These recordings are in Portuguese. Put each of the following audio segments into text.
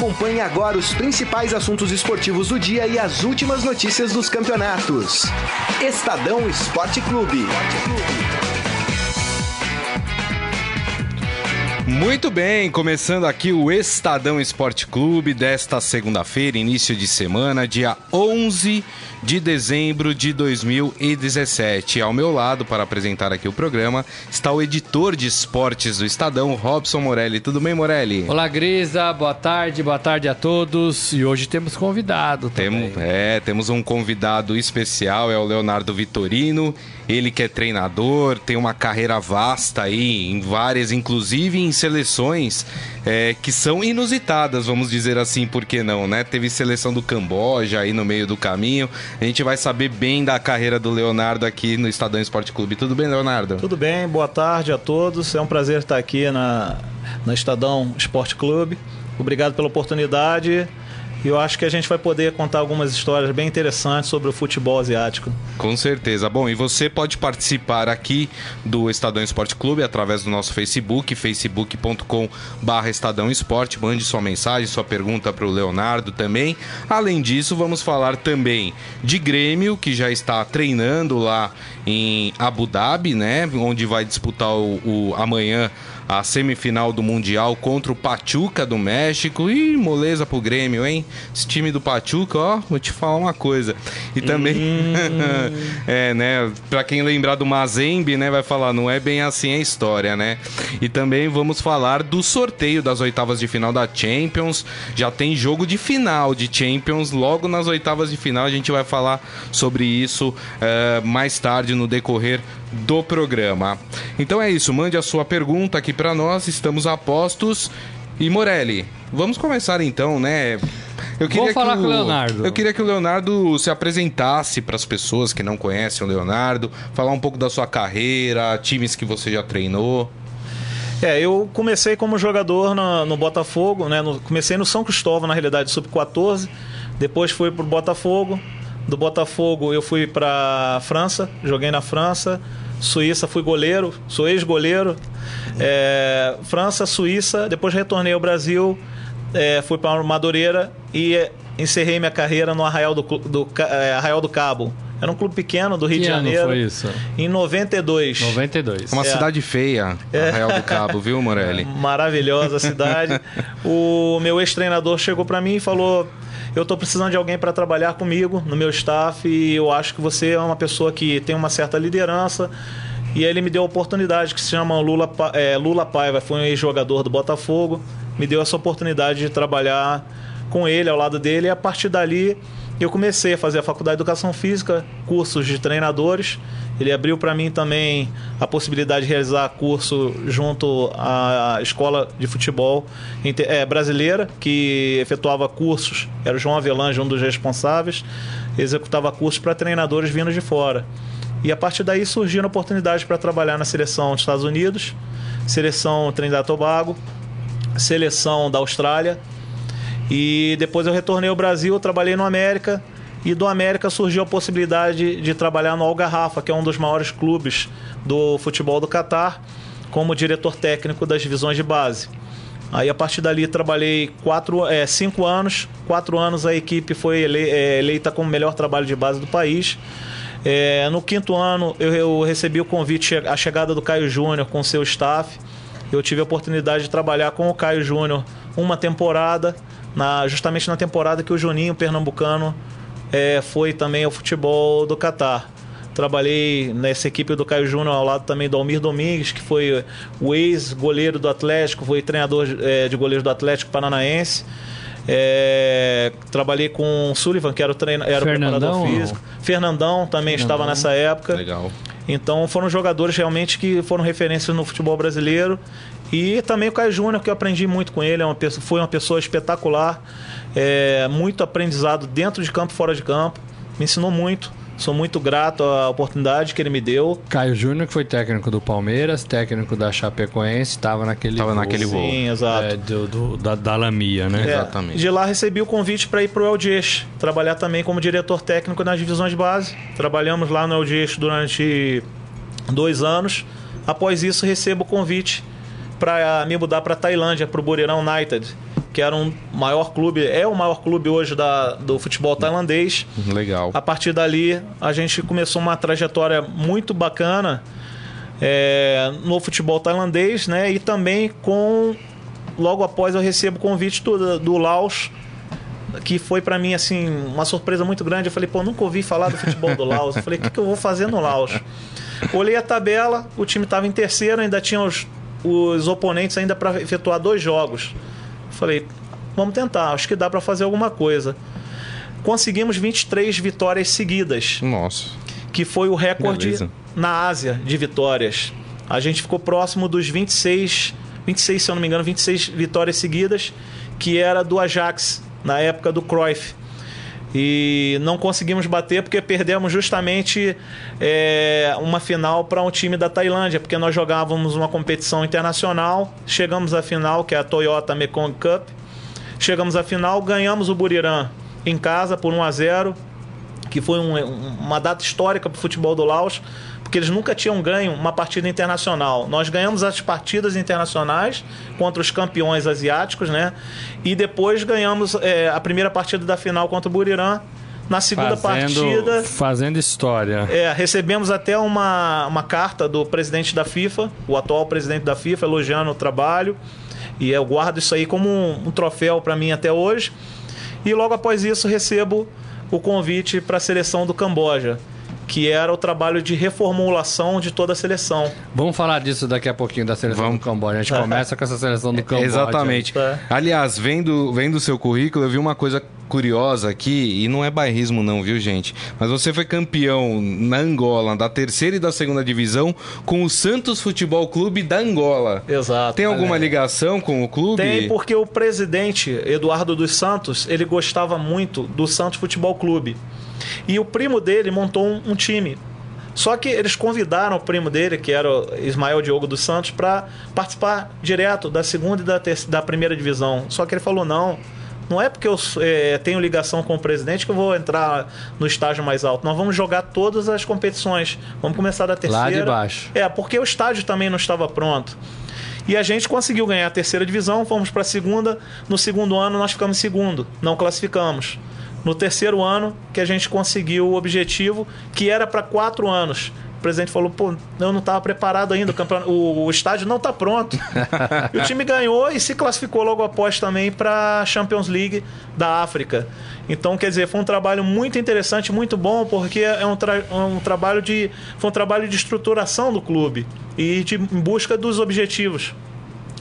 Acompanhe agora os principais assuntos esportivos do dia e as últimas notícias dos campeonatos. Estadão Esporte Clube. Muito bem, começando aqui o Estadão Esporte Clube desta segunda-feira, início de semana, dia 11 de dezembro de 2017. Ao meu lado, para apresentar aqui o programa, está o editor de esportes do Estadão, Robson Morelli. Tudo bem, Morelli? Olá, Grisa. Boa tarde, boa tarde a todos. E hoje temos convidado também. Temos, é, temos um convidado especial, é o Leonardo Vitorino. Ele que é treinador, tem uma carreira vasta aí, em várias, inclusive em seleções é, que são inusitadas, vamos dizer assim, por que não, né? Teve seleção do Camboja aí no meio do caminho. A gente vai saber bem da carreira do Leonardo aqui no Estadão Esporte Clube. Tudo bem, Leonardo? Tudo bem, boa tarde a todos. É um prazer estar aqui na, na Estadão Esporte Clube. Obrigado pela oportunidade. E eu acho que a gente vai poder contar algumas histórias bem interessantes sobre o futebol asiático. Com certeza. Bom, e você pode participar aqui do Estadão Esporte Clube através do nosso Facebook, facebook.com Estadão Esporte. Mande sua mensagem, sua pergunta para o Leonardo também. Além disso, vamos falar também de Grêmio, que já está treinando lá em Abu Dhabi, né? Onde vai disputar o, o amanhã a semifinal do Mundial contra o Pachuca do México. Ih, moleza pro Grêmio, hein? Esse time do Pachuca, ó, vou te falar uma coisa. E também, hum. é, né, pra quem lembrar do Mazembe, né, vai falar, não é bem assim a história, né? E também vamos falar do sorteio das oitavas de final da Champions. Já tem jogo de final de Champions logo nas oitavas de final. A gente vai falar sobre isso uh, mais tarde no decorrer do programa. Então é isso, mande a sua pergunta aqui para nós, estamos a postos. E Morelli, vamos começar então, né? Eu queria Vou falar o, com o Leonardo. Eu queria que o Leonardo se apresentasse para as pessoas que não conhecem o Leonardo, falar um pouco da sua carreira, times que você já treinou. É, eu comecei como jogador no, no Botafogo, né? No, comecei no São Cristóvão, na realidade, sub-14. Depois fui pro Botafogo. Do Botafogo eu fui para França, joguei na França. Suíça fui goleiro, sou ex-goleiro. É, França, Suíça, depois retornei ao Brasil, é, fui para Madureira e encerrei minha carreira no Arraial do, do, é, Arraial do Cabo. Era um clube pequeno do Rio que de Janeiro. foi isso? Em 92. 92. Uma é. cidade feia, é. Arraial do Cabo, viu, Morelli? Maravilhosa cidade. o meu ex-treinador chegou para mim e falou: eu estou precisando de alguém para trabalhar comigo no meu staff e eu acho que você é uma pessoa que tem uma certa liderança. E ele me deu a oportunidade que se chama Lula, é, Lula Paiva, foi um ex-jogador do Botafogo, me deu essa oportunidade de trabalhar com ele, ao lado dele, e a partir dali eu comecei a fazer a faculdade de educação física, cursos de treinadores. Ele abriu para mim também a possibilidade de realizar curso junto à escola de futebol é, brasileira, que efetuava cursos. Era o João Avelange, um dos responsáveis, executava cursos para treinadores vindos de fora. E a partir daí surgiram oportunidades para trabalhar na seleção dos Estados Unidos, seleção Trinidad Tobago, seleção da Austrália e depois eu retornei ao Brasil, trabalhei no América. E do América surgiu a possibilidade de trabalhar no Algarrafa, que é um dos maiores clubes do futebol do Catar, como diretor técnico das divisões de base. Aí a partir dali trabalhei quatro, é, cinco anos. Quatro anos a equipe foi é, eleita como melhor trabalho de base do país. É, no quinto ano eu, eu, recebi o convite, a chegada do Caio Júnior com seu staff. Eu tive a oportunidade de trabalhar com o Caio Júnior uma temporada na, justamente na temporada que o Juninho Pernambucano é, foi também ao futebol do Catar. Trabalhei nessa equipe do Caio Júnior ao lado também do Almir Domingues, que foi o ex-goleiro do Atlético, foi treinador é, de goleiro do Atlético Paranaense. É, trabalhei com o Sullivan, que era o, treino, era o preparador físico. Fernandão também Fernandão. estava nessa época. Legal. Então foram jogadores realmente que foram referências no futebol brasileiro e também o Caio Júnior, que eu aprendi muito com ele, é uma pessoa, foi uma pessoa espetacular, é, muito aprendizado dentro de campo e fora de campo, me ensinou muito. Sou muito grato à oportunidade que ele me deu. Caio Júnior, que foi técnico do Palmeiras, técnico da Chapecoense, estava naquele tava voo. naquele voo. Sim, exato. É, do, do, da, da Lamia, né? É, Exatamente. De lá recebi o convite para ir para o Eldiex, trabalhar também como diretor técnico nas divisões de base. Trabalhamos lá no Eldiex durante dois anos. Após isso, recebo o convite para me mudar para Tailândia, para o Buriram United, que era um maior clube, é o maior clube hoje da, do futebol tailandês. Legal. A partir dali, a gente começou uma trajetória muito bacana é, no futebol tailandês, né? E também com logo após eu recebo o convite do, do Laos que foi para mim assim uma surpresa muito grande. Eu falei, pô, nunca ouvi falar do futebol do Laos. Eu falei, o que, que eu vou fazer no Laos? Olhei a tabela, o time estava em terceiro, ainda tinha os, os oponentes ainda para efetuar dois jogos. Falei, vamos tentar, acho que dá para fazer alguma coisa. Conseguimos 23 vitórias seguidas. Nossa. Que foi o recorde Beleza. na Ásia de vitórias. A gente ficou próximo dos 26, 26, se eu não me engano, 26 vitórias seguidas, que era do Ajax, na época do Cruyff. E não conseguimos bater porque perdemos justamente é, uma final para um time da Tailândia, porque nós jogávamos uma competição internacional, chegamos à final, que é a Toyota Mekong Cup. Chegamos à final, ganhamos o Buriram em casa por 1 a 0 que foi um, uma data histórica para o futebol do Laos porque eles nunca tinham ganho uma partida internacional. Nós ganhamos as partidas internacionais contra os campeões asiáticos, né? E depois ganhamos é, a primeira partida da final contra o Buriram. Na segunda fazendo, partida. Fazendo história. É, recebemos até uma, uma carta do presidente da FIFA, o atual presidente da FIFA, elogiando o trabalho. E eu guardo isso aí como um, um troféu para mim até hoje. E logo após isso recebo o convite para a seleção do Camboja que era o trabalho de reformulação de toda a seleção. Vamos falar disso daqui a pouquinho da seleção Vamos. do Camboja. A gente começa com essa seleção do Camboja. Exatamente. É. Aliás, vendo, vendo o seu currículo, eu vi uma coisa curiosa aqui, e não é bairrismo não, viu, gente? Mas você foi campeão na Angola, da terceira e da segunda divisão, com o Santos Futebol Clube da Angola. Exato. Tem alguma é. ligação com o clube? Tem, porque o presidente, Eduardo dos Santos, ele gostava muito do Santos Futebol Clube. E o primo dele montou um, um time. Só que eles convidaram o primo dele, que era o Ismael Diogo dos Santos, para participar direto da segunda e da, da primeira divisão. Só que ele falou: não, não é porque eu é, tenho ligação com o presidente que eu vou entrar no estágio mais alto. Nós vamos jogar todas as competições. Vamos começar da terceira. Lá de baixo. É, porque o estádio também não estava pronto. E a gente conseguiu ganhar a terceira divisão, fomos para a segunda. No segundo ano nós ficamos segundo, não classificamos no terceiro ano que a gente conseguiu o objetivo, que era para quatro anos. O presidente falou, pô, eu não estava preparado ainda, o, o, o estádio não está pronto. e o time ganhou e se classificou logo após também para a Champions League da África. Então, quer dizer, foi um trabalho muito interessante, muito bom, porque é um, tra um trabalho de. Foi um trabalho de estruturação do clube e de, em busca dos objetivos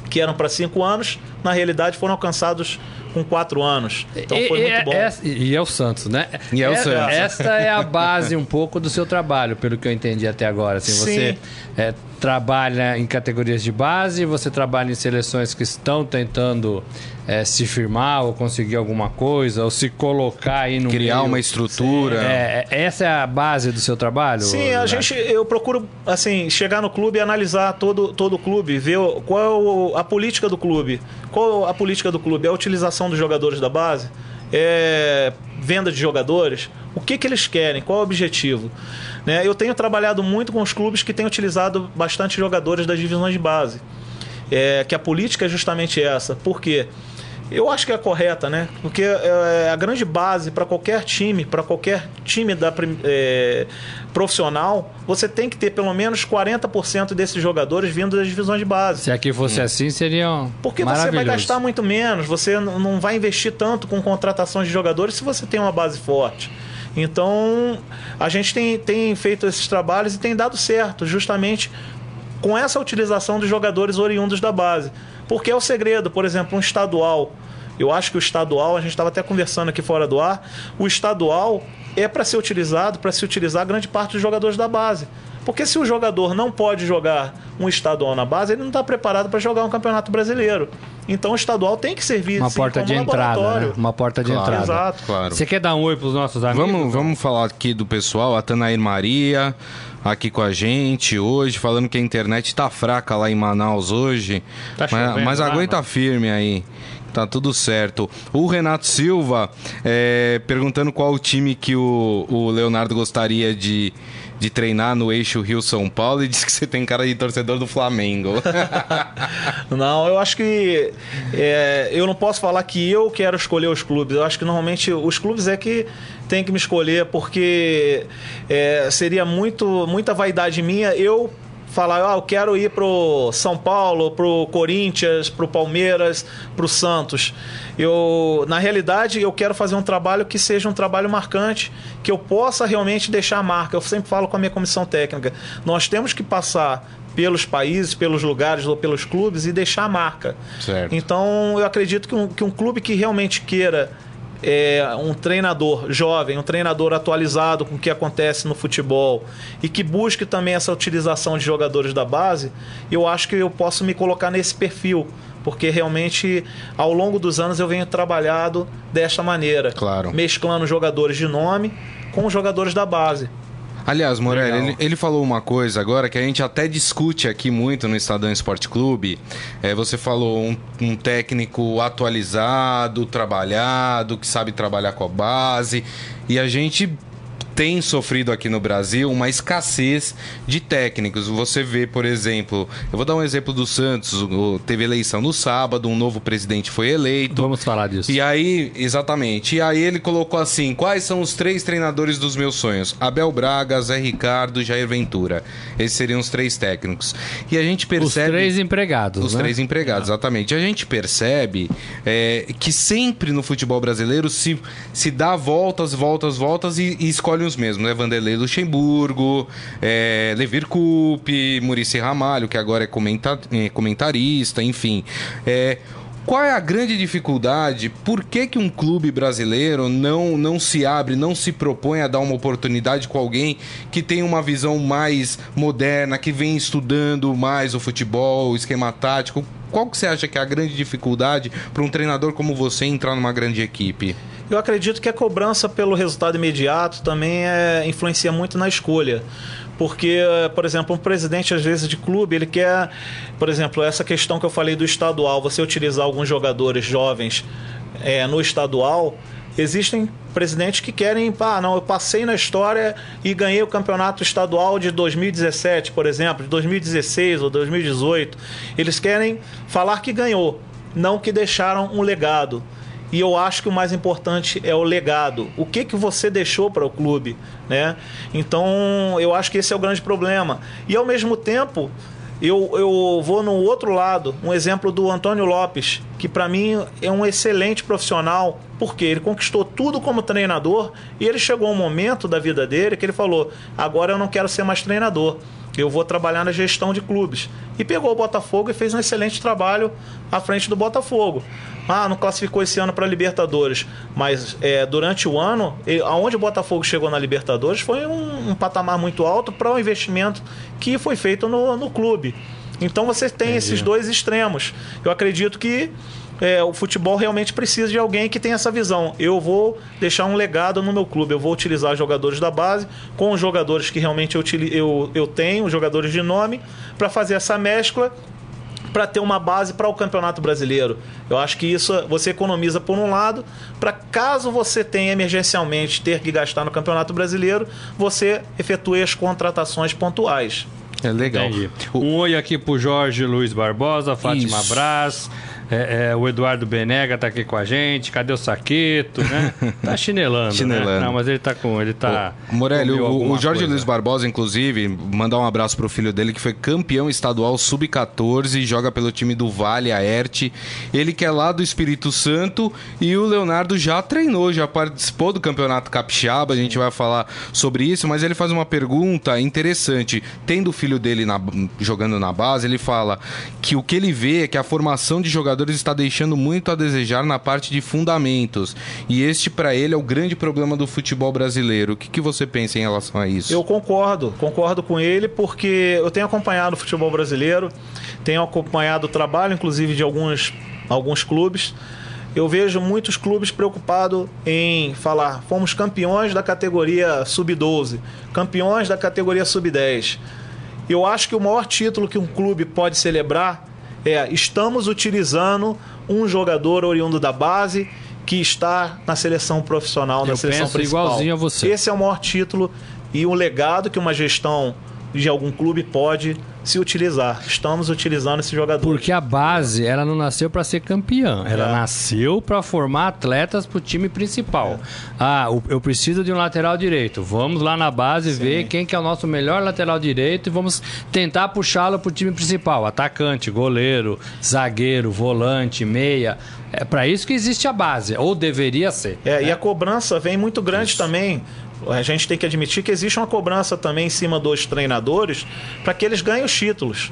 que eram para cinco anos, na realidade foram alcançados com quatro anos. Então foi e, muito bom. É, e é o Santos, né? E é o Santos. Esta é a base um pouco do seu trabalho, pelo que eu entendi até agora. Assim, você é, trabalha em categorias de base, você trabalha em seleções que estão tentando é, se firmar ou conseguir alguma coisa, ou se colocar aí no Criar meio. uma estrutura. É, é, essa é a base do seu trabalho? Sim, a gente, eu procuro assim, chegar no clube e analisar todo, todo o clube, ver qual é a política do clube. Qual a política do clube? É a utilização dos jogadores da base? É venda de jogadores? O que, que eles querem? Qual é o objetivo? Né? Eu tenho trabalhado muito com os clubes que têm utilizado bastante jogadores das divisões de base. É, que a política é justamente essa. Por quê? Eu acho que é correta, né? Porque é a grande base para qualquer time, para qualquer time da, é, profissional, você tem que ter pelo menos 40% desses jogadores vindo das divisões de base. Se aqui fosse hum. assim, seria Porque você vai gastar muito menos, você não vai investir tanto com contratações de jogadores se você tem uma base forte. Então, a gente tem, tem feito esses trabalhos e tem dado certo, justamente com essa utilização dos jogadores oriundos da base. Porque é o segredo, por exemplo, um estadual. Eu acho que o estadual, a gente estava até conversando aqui fora do ar, o estadual é para ser utilizado, para se utilizar grande parte dos jogadores da base. Porque se o jogador não pode jogar um estadual na base, ele não está preparado para jogar um campeonato brasileiro. Então o estadual tem que servir uma sim, porta de entrada, né? uma porta de claro, entrada. Exato. Claro. Você quer dar um oi para os nossos amigos? Vamos, vamos falar aqui do pessoal, a Tanair Maria, aqui com a gente hoje, falando que a internet tá fraca lá em Manaus hoje. Tá mas, mas aguenta firme aí. Tá tudo certo. O Renato Silva é, perguntando qual o time que o, o Leonardo gostaria de, de treinar no eixo Rio-São Paulo e disse que você tem cara de torcedor do Flamengo. não, eu acho que é, eu não posso falar que eu quero escolher os clubes. Eu acho que normalmente os clubes é que tem que me escolher porque é, seria muito muita vaidade minha eu falar, ah, eu quero ir pro São Paulo, pro Corinthians, pro Palmeiras, pro Santos. Eu, na realidade, eu quero fazer um trabalho que seja um trabalho marcante, que eu possa realmente deixar a marca. Eu sempre falo com a minha comissão técnica, nós temos que passar pelos países, pelos lugares ou pelos clubes e deixar a marca. Certo. Então, eu acredito que um, que um clube que realmente queira é, um treinador jovem, um treinador atualizado com o que acontece no futebol e que busque também essa utilização de jogadores da base, eu acho que eu posso me colocar nesse perfil. Porque realmente, ao longo dos anos, eu venho trabalhado desta maneira. Claro. Mesclando jogadores de nome com jogadores da base. Aliás, Morelli, ele, ele, falou uma coisa agora que a gente até discute aqui muito no Estadão Esporte Clube. É, você falou um, um técnico atualizado, trabalhado, que sabe trabalhar com a base. E a gente tem sofrido aqui no Brasil uma escassez de técnicos. Você vê, por exemplo, eu vou dar um exemplo do Santos, teve eleição no sábado, um novo presidente foi eleito. Vamos falar disso. E aí, exatamente. E aí ele colocou assim: quais são os três treinadores dos meus sonhos? Abel Braga, Zé Ricardo, Jair Ventura. Esses seriam os três técnicos. E a gente percebe. Os três empregados. Os né? três empregados, exatamente. E a gente percebe é, que sempre no futebol brasileiro se, se dá voltas, voltas, voltas e, e escolhe um os mesmos, né? Vanderlei Luxemburgo, é, Levir Coupe, Murici Ramalho, que agora é, é comentarista, enfim. É, qual é a grande dificuldade? Por que, que um clube brasileiro não, não se abre, não se propõe a dar uma oportunidade com alguém que tem uma visão mais moderna, que vem estudando mais o futebol, o esquema tático? Qual que você acha que é a grande dificuldade para um treinador como você entrar numa grande equipe? Eu acredito que a cobrança pelo resultado imediato também é, influencia muito na escolha. Porque, por exemplo, um presidente, às vezes, de clube, ele quer, por exemplo, essa questão que eu falei do estadual, você utilizar alguns jogadores jovens é, no estadual, existem presidentes que querem, ah, não, eu passei na história e ganhei o campeonato estadual de 2017, por exemplo, de 2016 ou 2018. Eles querem falar que ganhou, não que deixaram um legado. E eu acho que o mais importante é o legado. O que que você deixou para o clube, né? Então, eu acho que esse é o grande problema. E ao mesmo tempo, eu, eu vou no outro lado, um exemplo do Antônio Lopes, que para mim é um excelente profissional, porque ele conquistou tudo como treinador e ele chegou um momento da vida dele que ele falou: agora eu não quero ser mais treinador eu vou trabalhar na gestão de clubes. E pegou o Botafogo e fez um excelente trabalho à frente do Botafogo. Ah, não classificou esse ano para Libertadores, mas é, durante o ano, ele, aonde o Botafogo chegou na Libertadores foi um, um patamar muito alto para o um investimento que foi feito no, no clube. Então você tem Entendi. esses dois extremos. Eu acredito que é, o futebol realmente precisa de alguém que tenha essa visão. Eu vou deixar um legado no meu clube, eu vou utilizar jogadores da base com os jogadores que realmente eu, eu, eu tenho, jogadores de nome, para fazer essa mescla para ter uma base para o Campeonato Brasileiro. Eu acho que isso você economiza por um lado, para caso você tenha emergencialmente ter que gastar no Campeonato Brasileiro, você efetue as contratações pontuais. É legal. Entendi. Um oi aqui pro Jorge Luiz Barbosa, Fátima Isso. Braz. É, é, o Eduardo Benega tá aqui com a gente. Cadê o Saqueto, né? Tá chinelando, né? chinelando. Né? Não, mas ele tá com... Ele tá... Ô, Morelli, o, o, Jorge coisa. Luiz Barbosa, inclusive, mandar um abraço pro filho dele, que foi campeão estadual sub-14, joga pelo time do Vale, Aerte. Ele que é lá do Espírito Santo e o Leonardo já treinou, já participou do Campeonato Capixaba, a gente vai falar sobre isso, mas ele faz uma pergunta interessante. Tendo o filho dele na, jogando na base, ele fala que o que ele vê é que a formação de jogadores está deixando muito a desejar na parte de fundamentos. E este, para ele, é o grande problema do futebol brasileiro. O que, que você pensa em relação a isso? Eu concordo, concordo com ele, porque eu tenho acompanhado o futebol brasileiro, tenho acompanhado o trabalho, inclusive, de alguns, alguns clubes. Eu vejo muitos clubes preocupados em falar: fomos campeões da categoria sub-12, campeões da categoria sub-10. Eu acho que o maior título que um clube pode celebrar é estamos utilizando um jogador oriundo da base que está na seleção profissional, na Eu seleção penso principal. igualzinho a você. Esse é o maior título e um legado que uma gestão de algum clube pode se utilizar. Estamos utilizando esse jogador. Porque a base, ela não nasceu para ser campeã. Ela É. nasceu para formar atletas para o time principal. Ah, o- eu preciso de um lateral direito. Vamos lá na base ver quem que é o nosso melhor lateral direito e vamos tentar puxá-lo para o time principal. Atacante, goleiro, zagueiro, volante, meia. É para isso que existe a base, ou deveria ser. É, e a cobrança vem muito grande também. A gente tem que admitir que existe uma cobrança também em cima dos treinadores para que eles ganhem os títulos.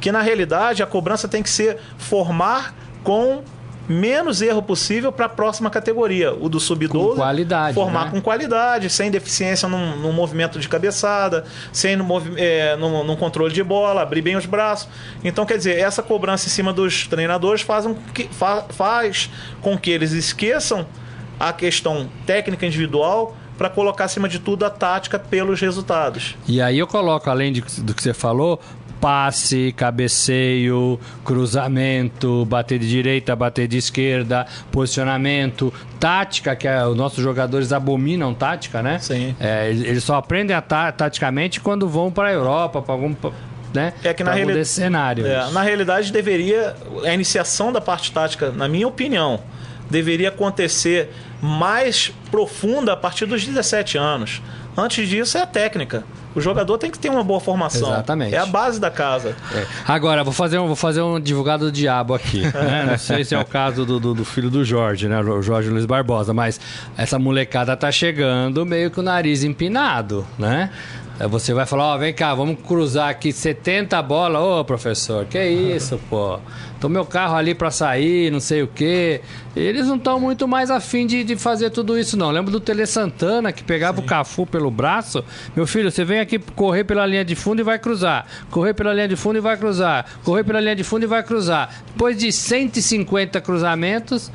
Que na realidade a cobrança tem que ser formar com menos erro possível para a próxima categoria, o do sub-12. Com qualidade, Formar né? com qualidade, sem deficiência num, num movimento de cabeçada, sem no, é, num, num controle de bola, abrir bem os braços. Então, quer dizer, essa cobrança em cima dos treinadores faz, um que, fa- faz com que eles esqueçam a questão técnica individual para colocar acima de tudo a tática pelos resultados. E aí eu coloco, além de- do que você falou, passe, cabeceio, cruzamento, bater de direita, bater de esquerda, posicionamento, tática, que é, os nossos jogadores abominam tática, né? Sim. É, eles só aprendem a ta- taticamente quando vão para a Europa, para algum. Né? É que na Pra algum reali- desse cenário. É, na realidade, deveria. A iniciação da parte tática, na minha opinião, deveria acontecer mais profunda a partir dos 17 anos. Antes disso, é a técnica. O jogador tem que ter uma boa formação. Exatamente. É a base da casa. Agora, vou fazer um, vou fazer um advogado do diabo aqui. né? Não sei se é o caso do, do, do filho do Jorge, né? O Jorge Luiz Barbosa, mas essa molecada tá chegando meio que o nariz empinado, né? Você vai falar, ó, vem cá, vamos cruzar aqui 70 bolas. Ô, professor, que isso, pô? Tô meu carro ali pra sair, não sei o quê. Eles não estão muito mais afim de, de fazer tudo isso, não. Lembro do Tele Santana, que pegava o Cafu pelo braço. Meu filho, você vem aqui correr pela linha de fundo e vai cruzar. Correr pela linha de fundo e vai cruzar. Correr pela linha de fundo e vai cruzar. Depois de 150 cruzamentos,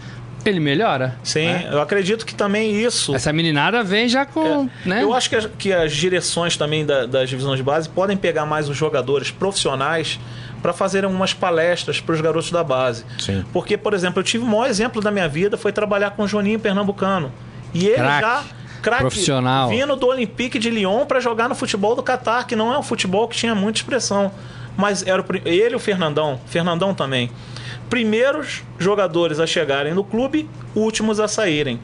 ele melhora. Sim, né? eu acredito que também isso. Essa meninada vem já com. É, né? Eu acho que as, que as direções também da- das divisões de base podem pegar mais os jogadores profissionais para fazerem umas palestras para os garotos da base. Sim. Porque, por exemplo, eu tive o maior exemplo da minha vida foi trabalhar com o Joninho Pernambucano. E ele Craque. já craque, Profissional. vindo do Olympique de Lyon para jogar no futebol do Catar, que não é um futebol que tinha muita expressão. Mas era o ele e o Fernandão, Fernandão também. Primeiros jogadores a chegarem no clube, últimos a saírem.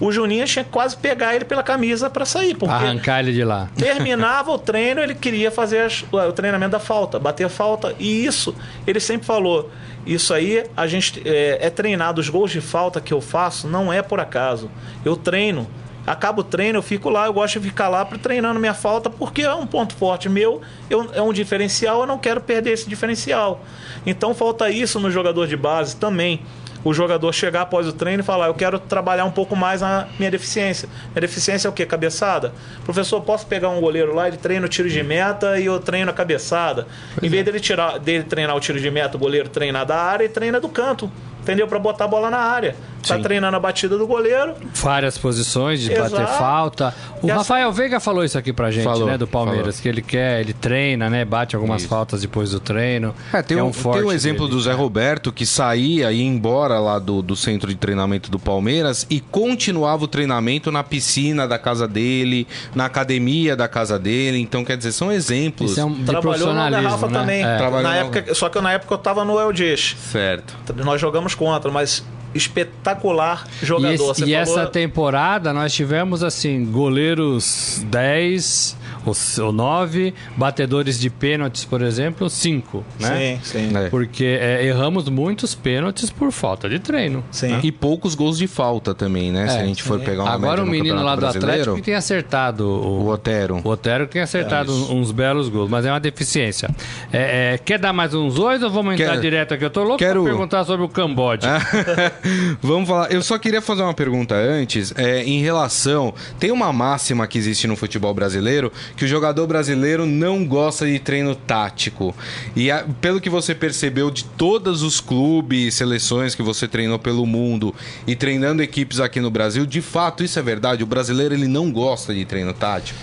O Juninho tinha que quase pegar ele pela camisa para sair, porque Arrancar ele de lá. terminava o treino, ele queria fazer as- o treinamento da falta, bater a falta. E isso, ele sempre falou. Isso aí, a gente é, é treinado. Os gols de falta que eu faço não é por acaso. Eu treino. Acaba o treino, eu fico lá, eu gosto de ficar lá pra- treinando minha falta, porque é um ponto forte meu, eu- é um diferencial, eu não quero perder esse diferencial. Então falta isso no jogador de base também o jogador chegar após o treino e falar: Eu quero trabalhar um pouco mais a minha deficiência. Minha deficiência é o quê? Cabeçada? Professor, posso pegar um goleiro lá, ele treina o tiro de meta e eu treino a cabeçada. em vez dele, tirar, dele treinar o tiro de meta, o goleiro treinar da área e treina do canto. Entendeu? Para botar a bola na área. Tá Sim. treinando a batida do goleiro. Várias posições de bater Exato. falta. O E essa- Rafael Veiga falou isso aqui pra gente, Falou, né? Do Palmeiras, falou. que ele quer, ele treina, né? Bate algumas Isso. faltas depois do treino. É, tem, É um, forte tem um exemplo dele. do Zé Roberto que saía e ia embora lá do, do centro de treinamento do Palmeiras e continuava o treinamento na piscina da casa dele, na academia da casa dele. Então, quer dizer, são exemplos. Isso é um de Trabalhou profissionalismo, Garrafa né? também. É. Trabalhou Na época, só que na época eu tava no Eldeix. Certo. Nós jogamos contra, mas espetacular jogador. E, esse- e falou- essa temporada nós tivemos assim goleiros 10 ou, ou 9, batedores de pênaltis, por exemplo, 5, né? Sim, sim. É. Porque é, erramos muitos pênaltis por falta de treino. Sim. E poucos gols de falta também, né? Se É, a gente for sim. pegar uma Agora o no menino lá do Atlético que tem acertado o, o Otero. O Otero tem acertado É uns belos gols, mas é uma deficiência. É, é, quer dar mais uns dois ou vamos entrar Quero- direto aqui? Eu tô louco Quero- pra perguntar sobre o Camboja. Vamos falar. Eu só queria fazer uma pergunta antes, é, em relação. Tem uma máxima que existe no futebol brasileiro que o jogador brasileiro não gosta de treino tático. E a- pelo que você percebeu de todos os clubes, seleções que você treinou pelo mundo e treinando equipes aqui no Brasil, de fato isso é verdade. O brasileiro ele não gosta de treino tático.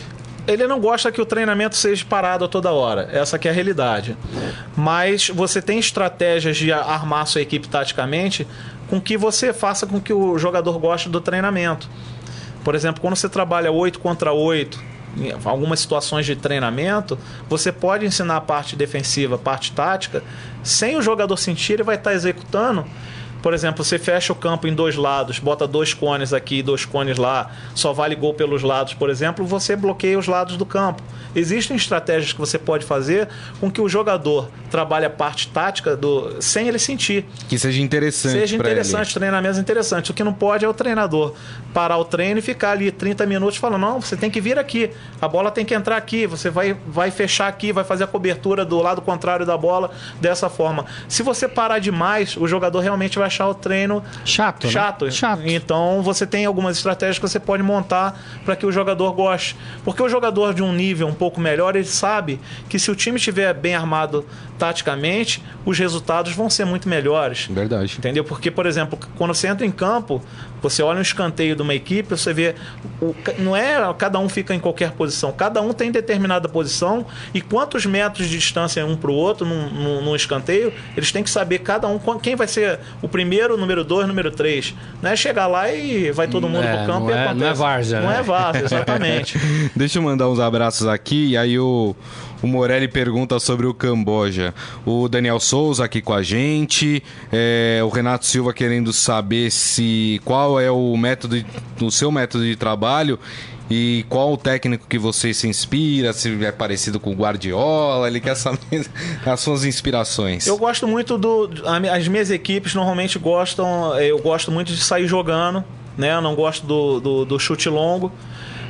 ele não gosta que o treinamento seja parado a toda hora. Essa é a realidade. Mas você tem estratégias de armar sua equipe taticamente com que você faça com que o jogador goste do treinamento. Por exemplo, quando você trabalha 8 contra 8, em algumas situações de treinamento, você pode ensinar a parte defensiva, a parte tática, sem o jogador sentir, ele vai estar executando por exemplo, você fecha o campo em dois lados, bota dois cones aqui, dois cones lá, só vale gol pelos lados, por exemplo, você bloqueia os lados do campo. Existem estratégias que você pode fazer com que o jogador trabalhe a parte tática do sem ele sentir. Que seja interessante. Seja interessante, treinamentos interessantes. O que não pode é o treinador parar o treino e ficar ali 30 minutos falando: não, você tem que vir aqui, a bola tem que entrar aqui, você vai, vai fechar aqui, vai fazer a cobertura do lado contrário da bola dessa forma. Se você parar demais, o jogador realmente vai achar o treino chato. Chato. Né? chato. Então você tem algumas estratégias que você pode montar para que o jogador goste. Porque o jogador de um nível um pouco melhor, ele sabe que se o time estiver bem armado taticamente, os resultados vão ser muito melhores. Verdade. Entendeu? Porque, por exemplo, quando você entra em campo, você olha um escanteio de uma equipe, você vê. O, não é cada um fica em qualquer posição, cada um tem determinada posição e quantos metros de distância um para o outro num, num, num, escanteio, eles têm que saber cada um quem vai ser o primeiro, número dois, número três. Não é chegar lá e vai todo mundo é, pro campo e é, acontece. Não é várzea. Não né? é várzea, exatamente. Deixa eu mandar uns abraços aqui e aí o. O Morelli pergunta sobre o Camboja. O Daniel Souza aqui com a gente. É, o Renato Silva querendo saber se qual é o método, o seu método de trabalho e qual o técnico que você se inspira, se é parecido com o Guardiola, ele quer saber as suas inspirações. Eu gosto muito do. As minhas equipes normalmente gostam. Eu gosto muito de sair jogando, né? Eu não gosto do, do, do chute longo.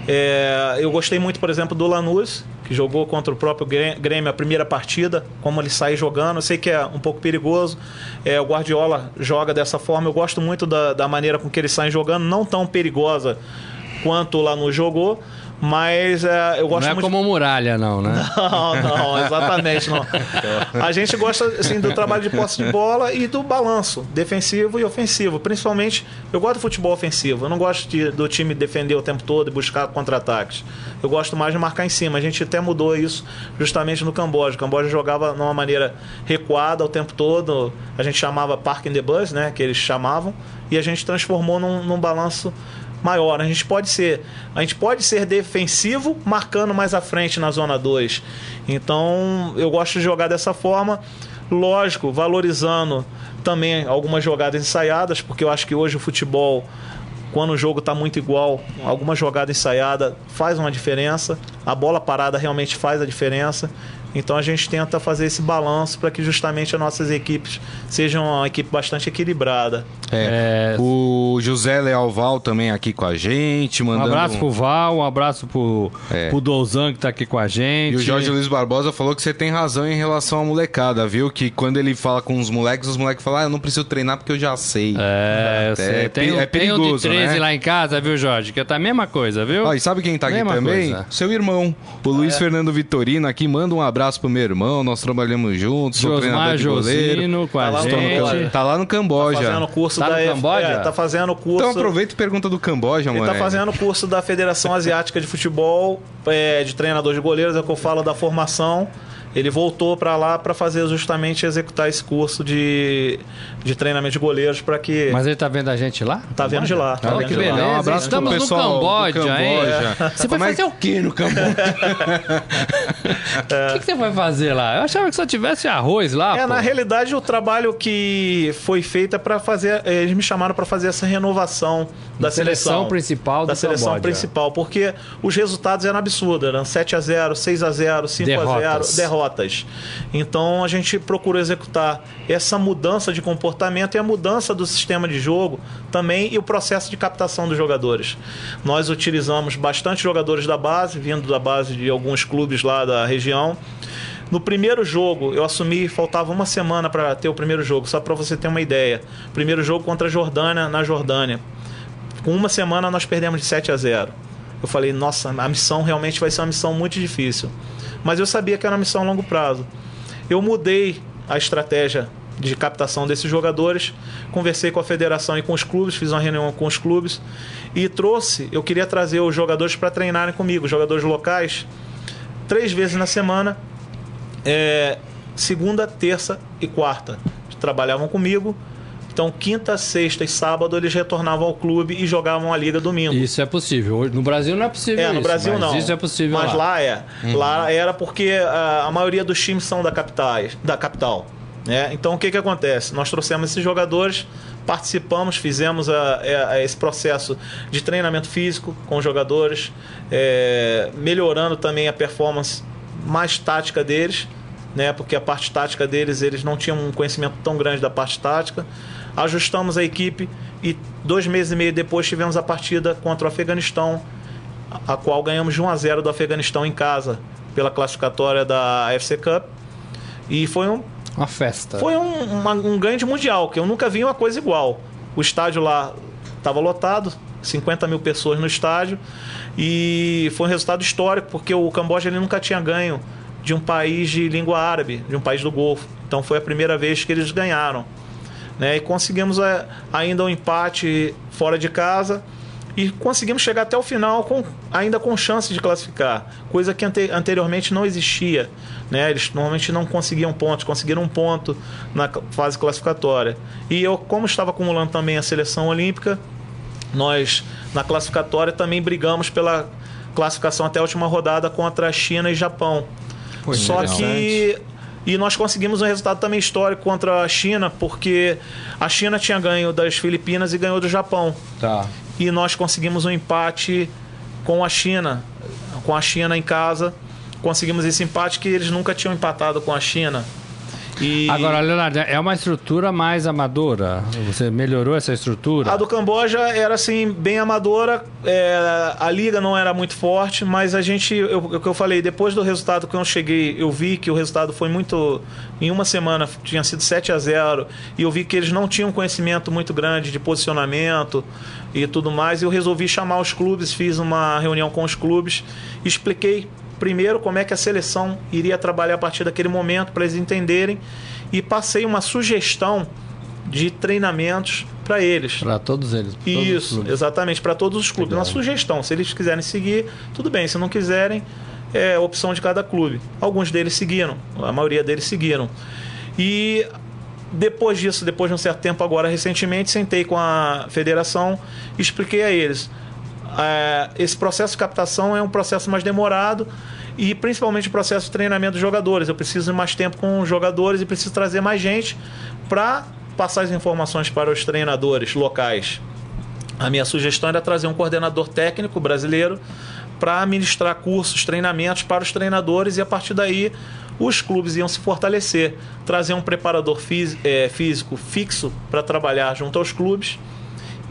É, eu gostei muito, por exemplo, do Lanús, que jogou contra o próprio Grêmio a primeira partida, como ele sai jogando. Eu sei que é um pouco perigoso. É, o Guardiola joga dessa forma. Eu gosto muito da, da maneira com que ele sai jogando, não tão perigosa quanto lá no jogou, mas é, eu gosto não é muito. como muralha, não, né? Não, não, exatamente não. A gente gosta assim, do trabalho de posse de bola e do balanço defensivo e ofensivo. Principalmente, eu gosto do futebol ofensivo. Eu não gosto de, do time defender o tempo todo e buscar contra-ataques. Eu gosto mais de marcar em cima. A gente até mudou isso justamente no Camboja. O Camboja jogava de uma maneira recuada o tempo todo. A gente chamava Park in the Bus, né? Que eles chamavam. E a gente transformou num, num balanço maior. A gente pode ser, a gente pode ser defensivo marcando mais à frente na zona 2. Então, eu gosto de jogar dessa forma, lógico, valorizando também algumas jogadas ensaiadas, porque eu acho que hoje o futebol quando o jogo está muito igual, alguma jogada ensaiada faz uma diferença. A bola parada realmente faz a diferença. Então a gente tenta fazer esse balanço para que justamente as nossas equipes sejam uma equipe bastante equilibrada. É, é... O José Leal Val também aqui com a gente. Mandando um abraço pro Val, um abraço pro, é. pro Douzan que tá aqui com a gente. E o Jorge Luiz Barbosa falou que você tem razão em relação à molecada, viu? Que quando ele fala com os moleques, os moleques falam, ah, eu não preciso treinar porque eu já sei. É, eu sei. É, tem, é perigoso, tem um de 13 né? lá em casa, viu, Jorge? Que tá a mesma coisa, viu? Ó, e sabe quem tá aqui mesma também? Coisa. Seu irmão, o Luiz é. Fernando Vitorino aqui, manda um abraço abraço pro meu irmão, nós trabalhamos juntos, sou treinador de goleiro. com a tá gente. Lá, tá lá no Camboja. Tá fazendo curso tá da no Camboja? É, tá fazendo curso. Então aproveita e pergunta do Camboja, mano. Ele tá fazendo curso da Federação Asiática de Futebol, é, de treinador de goleiros, é o que eu falo da formação ele voltou para lá para fazer justamente executar esse curso de, de treinamento de goleiros para que. Mas ele tá vendo a gente lá? Tá vendo de lá. Tá Olha que beleza. Um abraço Estamos pro pessoal no Camboja, Camboja. hein? Você vai fazer o que no Camboja? O que, que, você vai fazer lá? Eu achava que só tivesse arroz lá. É, pô. na realidade, o trabalho que foi feito é para fazer. Eles me chamaram para fazer essa renovação da, seleção, seleção principal da seleção Camboja. principal, porque os resultados eram absurdos, eram 7 a 0, 6 a 0, 5 derrotas. a 0, derrotas. Então a gente procurou executar essa mudança de comportamento e a mudança do sistema de jogo também e o processo de captação dos jogadores. Nós utilizamos bastante jogadores da base, vindo da base de alguns clubes lá da região. No primeiro jogo, eu assumi, faltava uma semana para ter o primeiro jogo, só para você ter uma ideia. Primeiro jogo contra a Jordânia, na Jordânia. Com uma semana nós perdemos de 7 a 0. Eu falei, nossa, a missão realmente vai ser uma missão muito difícil. Mas eu sabia que era uma missão a longo prazo. Eu mudei a estratégia de captação desses jogadores. Conversei com a federação e com os clubes, fiz uma reunião com os clubes e trouxe. Eu queria trazer os jogadores para treinarem comigo, jogadores locais, três vezes na semana, é, segunda, terça e quarta. Trabalhavam comigo. Então, quinta, sexta e sábado eles retornavam ao clube e jogavam a liga domingo. Isso é possível. No Brasil não é possível. É, no isso, Brasil mas não. Isso é possível. Mas lá, lá é. Uhum. Lá era porque a, a maioria dos times são da capitais, da capital. Né? Então o que, que acontece? Nós trouxemos esses jogadores, participamos, fizemos a- a- a esse processo de treinamento físico com os jogadores, é, melhorando também a performance mais tática deles, né? porque a parte tática deles eles não tinham um conhecimento tão grande da parte tática. Ajustamos a equipe e dois meses e meio depois tivemos a partida contra o Afeganistão, a qual ganhamos de 1 a 0 do Afeganistão em casa pela classificatória da AFC Cup. E foi um, Uma festa. foi um, uma- um ganho de mundial, que eu nunca vi uma coisa igual. O estádio lá estava lotado, 50 mil pessoas no estádio, e foi um resultado histórico, porque o Camboja ele nunca tinha ganho de um país de língua árabe, de um país do Golfo. Então foi a primeira vez que eles ganharam. Né? E conseguimos é, ainda um empate fora de casa e conseguimos chegar até o final com, ainda com chance de classificar, coisa que ante- anteriormente não existia. Né? Eles normalmente não conseguiam pontos, conseguiram um ponto na fase classificatória. E eu, como estava acumulando também a seleção olímpica, nós na classificatória também brigamos pela classificação até a última rodada contra a China e Japão. Pô, Só legal. que e nós conseguimos um resultado também histórico contra a China, porque a China tinha ganho das Filipinas e ganhou do Japão. Tá. E nós conseguimos um empate com a China, com a China em casa. Conseguimos esse empate que eles nunca tinham empatado com a China. E Agora, Leonardo, é uma estrutura mais amadora? Você melhorou essa estrutura? A do Camboja era assim, bem amadora, é, a liga não era muito forte, mas a gente, eu- o que eu falei, depois do resultado que eu cheguei, eu vi que o resultado foi muito. Em uma semana tinha sido 7 a 0 e eu vi que eles não tinham conhecimento muito grande de posicionamento e tudo mais. E eu resolvi chamar os clubes, fiz uma reunião com os clubes, expliquei primeiro como é que a seleção iria trabalhar a partir daquele momento para eles entenderem e passei uma sugestão de treinamentos para eles. Para todos eles. todos os Isso, exatamente, para todos os clubes. Uma sugestão, se eles quiserem seguir, tudo bem, se não quiserem, é opção de cada clube. Alguns deles seguiram, a maioria deles seguiram. E depois disso, depois de um certo tempo agora, recentemente, sentei com a federação e expliquei a eles. É, esse processo de captação é um processo mais demorado e principalmente o processo de treinamento dos jogadores. Eu preciso de mais tempo com os jogadores e preciso trazer mais gente para passar as informações para os treinadores locais. A minha sugestão era trazer um coordenador técnico brasileiro para ministrar cursos, treinamentos para os treinadores e a partir daí os clubes iam se fortalecer. Trazer um preparador eh, físico fixo para trabalhar junto aos clubes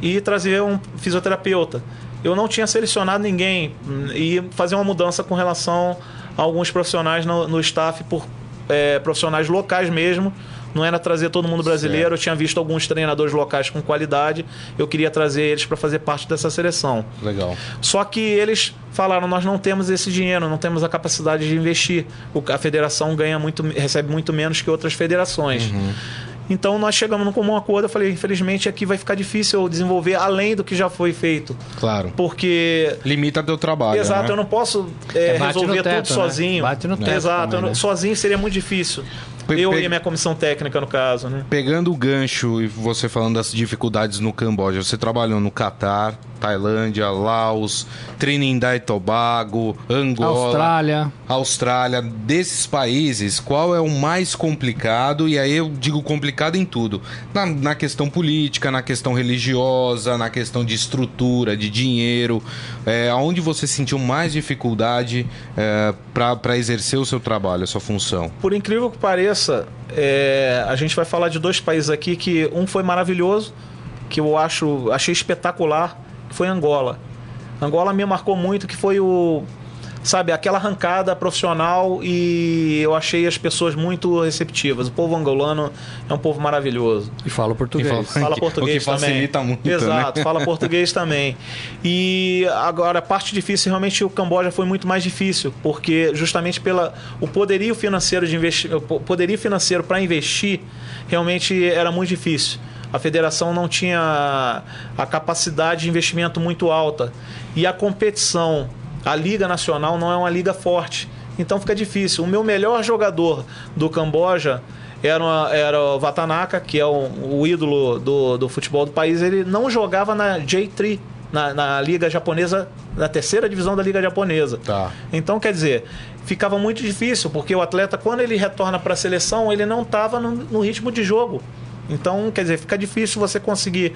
e trazer um fisioterapeuta. Eu não tinha selecionado ninguém hum, e fazer uma mudança com relação a alguns profissionais no, no staff por eh, profissionais locais mesmo. Não era trazer todo mundo brasileiro. Eu tinha visto alguns treinadores locais com qualidade. Eu queria trazer eles para fazer parte dessa seleção. Legal. Só que eles falaram: nós não temos esse dinheiro, não temos a capacidade de investir. A federação ganha muito, recebe muito menos que outras federações. Então nós chegamos num comum acordo. Eu falei: infelizmente aqui vai ficar difícil eu desenvolver além do que já foi feito. Claro. Porque Limita teu trabalho. Exato, né? eu não posso é, É, resolver teto, tudo né? sozinho. Bate no teto Exato, também, eu não- né? sozinho seria muito difícil. Pe- eu e a minha comissão técnica, no caso, né? Pegando o gancho e você falando das dificuldades no Camboja, você trabalhou no Catar, Tailândia, Laos, Trinidad e Tobago, Angola, Austrália. Austrália. Desses países, qual é o mais complicado? E aí eu digo complicado em tudo: na, na questão política, na questão religiosa, na questão de estrutura, de dinheiro. É, aonde você sentiu mais dificuldade é, para exercer o seu trabalho, a sua função? Por incrível que pareça, é, a gente vai falar de dois países aqui que um foi maravilhoso, que eu acho achei espetacular, que foi Angola. Angola me marcou muito, que foi o sabe, aquela arrancada profissional e eu achei as pessoas muito receptivas. O povo angolano é um povo maravilhoso. E fala português. E Fala O que português facilita também. muito, né? Exato, fala português também. E agora a parte difícil realmente o Camboja foi muito mais difícil, porque justamente pela o poderio financeiro de investir, o poderio financeiro para investir realmente era muito difícil. A federação não tinha a capacidade de investimento muito alta e a competição, a liga nacional não é uma liga forte. Então fica difícil. O meu melhor jogador do Camboja era, uma- era o Vatanaka, que é o, o ídolo do, do futebol do país. Ele não jogava na J3, na, na liga japonesa, na terceira divisão da liga japonesa. Tá. Então, quer dizer, ficava muito difícil, porque o atleta, quando ele retorna para a seleção, ele não estava no, no ritmo de jogo. Então, quer dizer, fica difícil você conseguir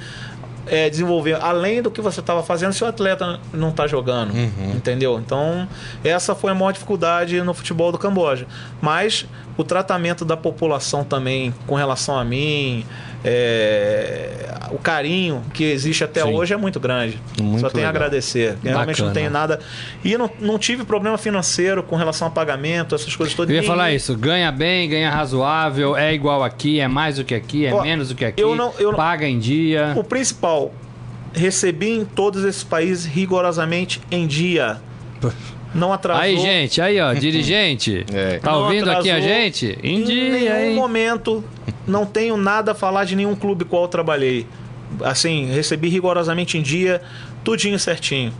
é, desenvolver além do que você estava fazendo se o atleta não está jogando. Entendeu? Então, essa foi a maior dificuldade no futebol do Camboja. Mas o tratamento da população também com relação a mim, é, o carinho que existe até Sim. hoje é muito grande. Muito Só tenho a agradecer. Realmente não Bacana. tenho nada. E não, não tive problema financeiro com relação a pagamento, essas coisas todas. Eu ia Nem- falar isso, ganha bem, ganha razoável, é igual aqui, é mais do que aqui, é Ó, menos do que aqui, eu não- eu paga em dia. O principal, recebi em todos esses países rigorosamente em dia. Não atrasou. Aí, gente, aí, ó, dirigente, É. tá não ouvindo aqui a gente? Em Em dia, nenhum hein? momento não tenho nada a falar de nenhum clube qual eu trabalhei. Assim, recebi rigorosamente em dia, tudinho certinho.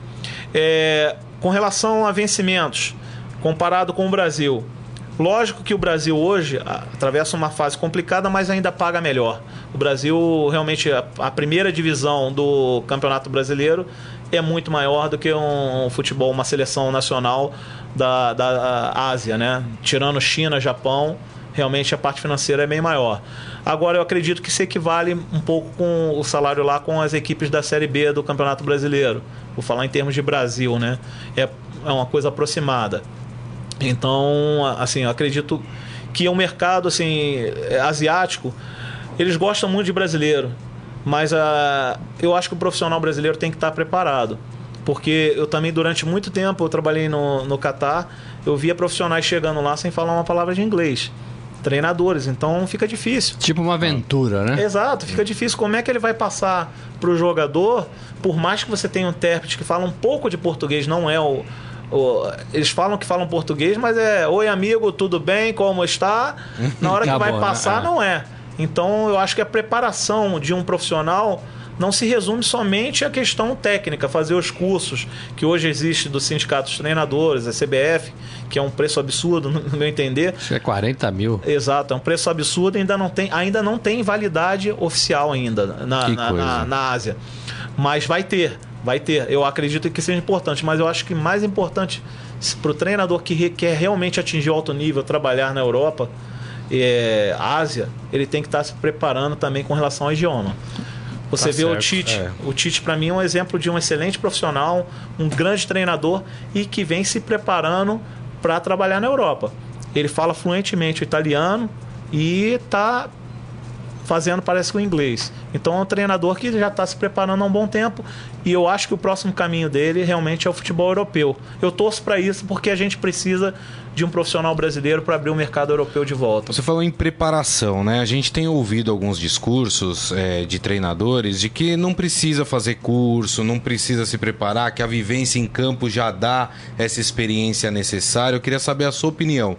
É, com relação a vencimentos, comparado com o Brasil, lógico que o Brasil hoje atravessa uma fase complicada, mas ainda paga melhor. O Brasil, realmente, a, a primeira divisão do Campeonato Brasileiro é muito maior do que um, futebol, uma seleção nacional da, da Ásia, né? Tirando China, Japão, realmente a parte financeira é bem maior. Agora eu acredito que se equivale um pouco com o salário lá com as equipes da Série B do Campeonato Brasileiro. Vou falar em termos de Brasil, né? É, é uma coisa aproximada. Então, assim, eu acredito que o mercado assim asiático, eles gostam muito de brasileiro, mas ah, eu acho que o profissional brasileiro tem que estar preparado. Porque eu também, durante muito tempo, eu trabalhei no, no Catar, eu via profissionais chegando lá sem falar uma palavra de inglês. Treinadores, então fica difícil. Tipo uma aventura, né? Exato, fica difícil. Como é que ele vai passar para o jogador, por mais que você tenha um intérprete que fala um pouco de português, não é o, o- Eles falam que falam português, mas é oi amigo, tudo bem, como está? Na hora que Acabou, vai né? passar, É. não é. Então eu acho que a preparação de um profissional não se resume somente à questão técnica, fazer os cursos que hoje existe do Sindicato dos Treinadores, a CBF, que é um preço absurdo, no meu entender. Que é 40 mil. Exato, é um preço absurdo, ainda não tem, ainda não tem validade oficial ainda na, na, na- na Ásia. Mas vai ter, vai ter. Eu acredito que seja importante, mas eu acho que mais importante para o treinador que quer realmente atingir alto nível, trabalhar na Europa, é, Ásia, ele tem que estar se preparando também com relação ao idioma. Você Tá vê o certo, Tite. é. O Tite, para mim, é um exemplo de um excelente profissional, um grande treinador e que vem se preparando para trabalhar na Europa. Ele fala fluentemente o italiano e está fazendo, parece que o inglês. Então é um treinador que já está se preparando há um bom tempo e eu acho que o próximo caminho dele realmente é o futebol europeu. Eu torço para isso porque a gente precisa de um profissional brasileiro para abrir o mercado europeu de volta. Você falou em preparação, né? A gente tem ouvido alguns discursos é, de treinadores de que não precisa fazer curso, não precisa se preparar, que a vivência em campo já dá essa experiência necessária. Eu queria saber a sua opinião.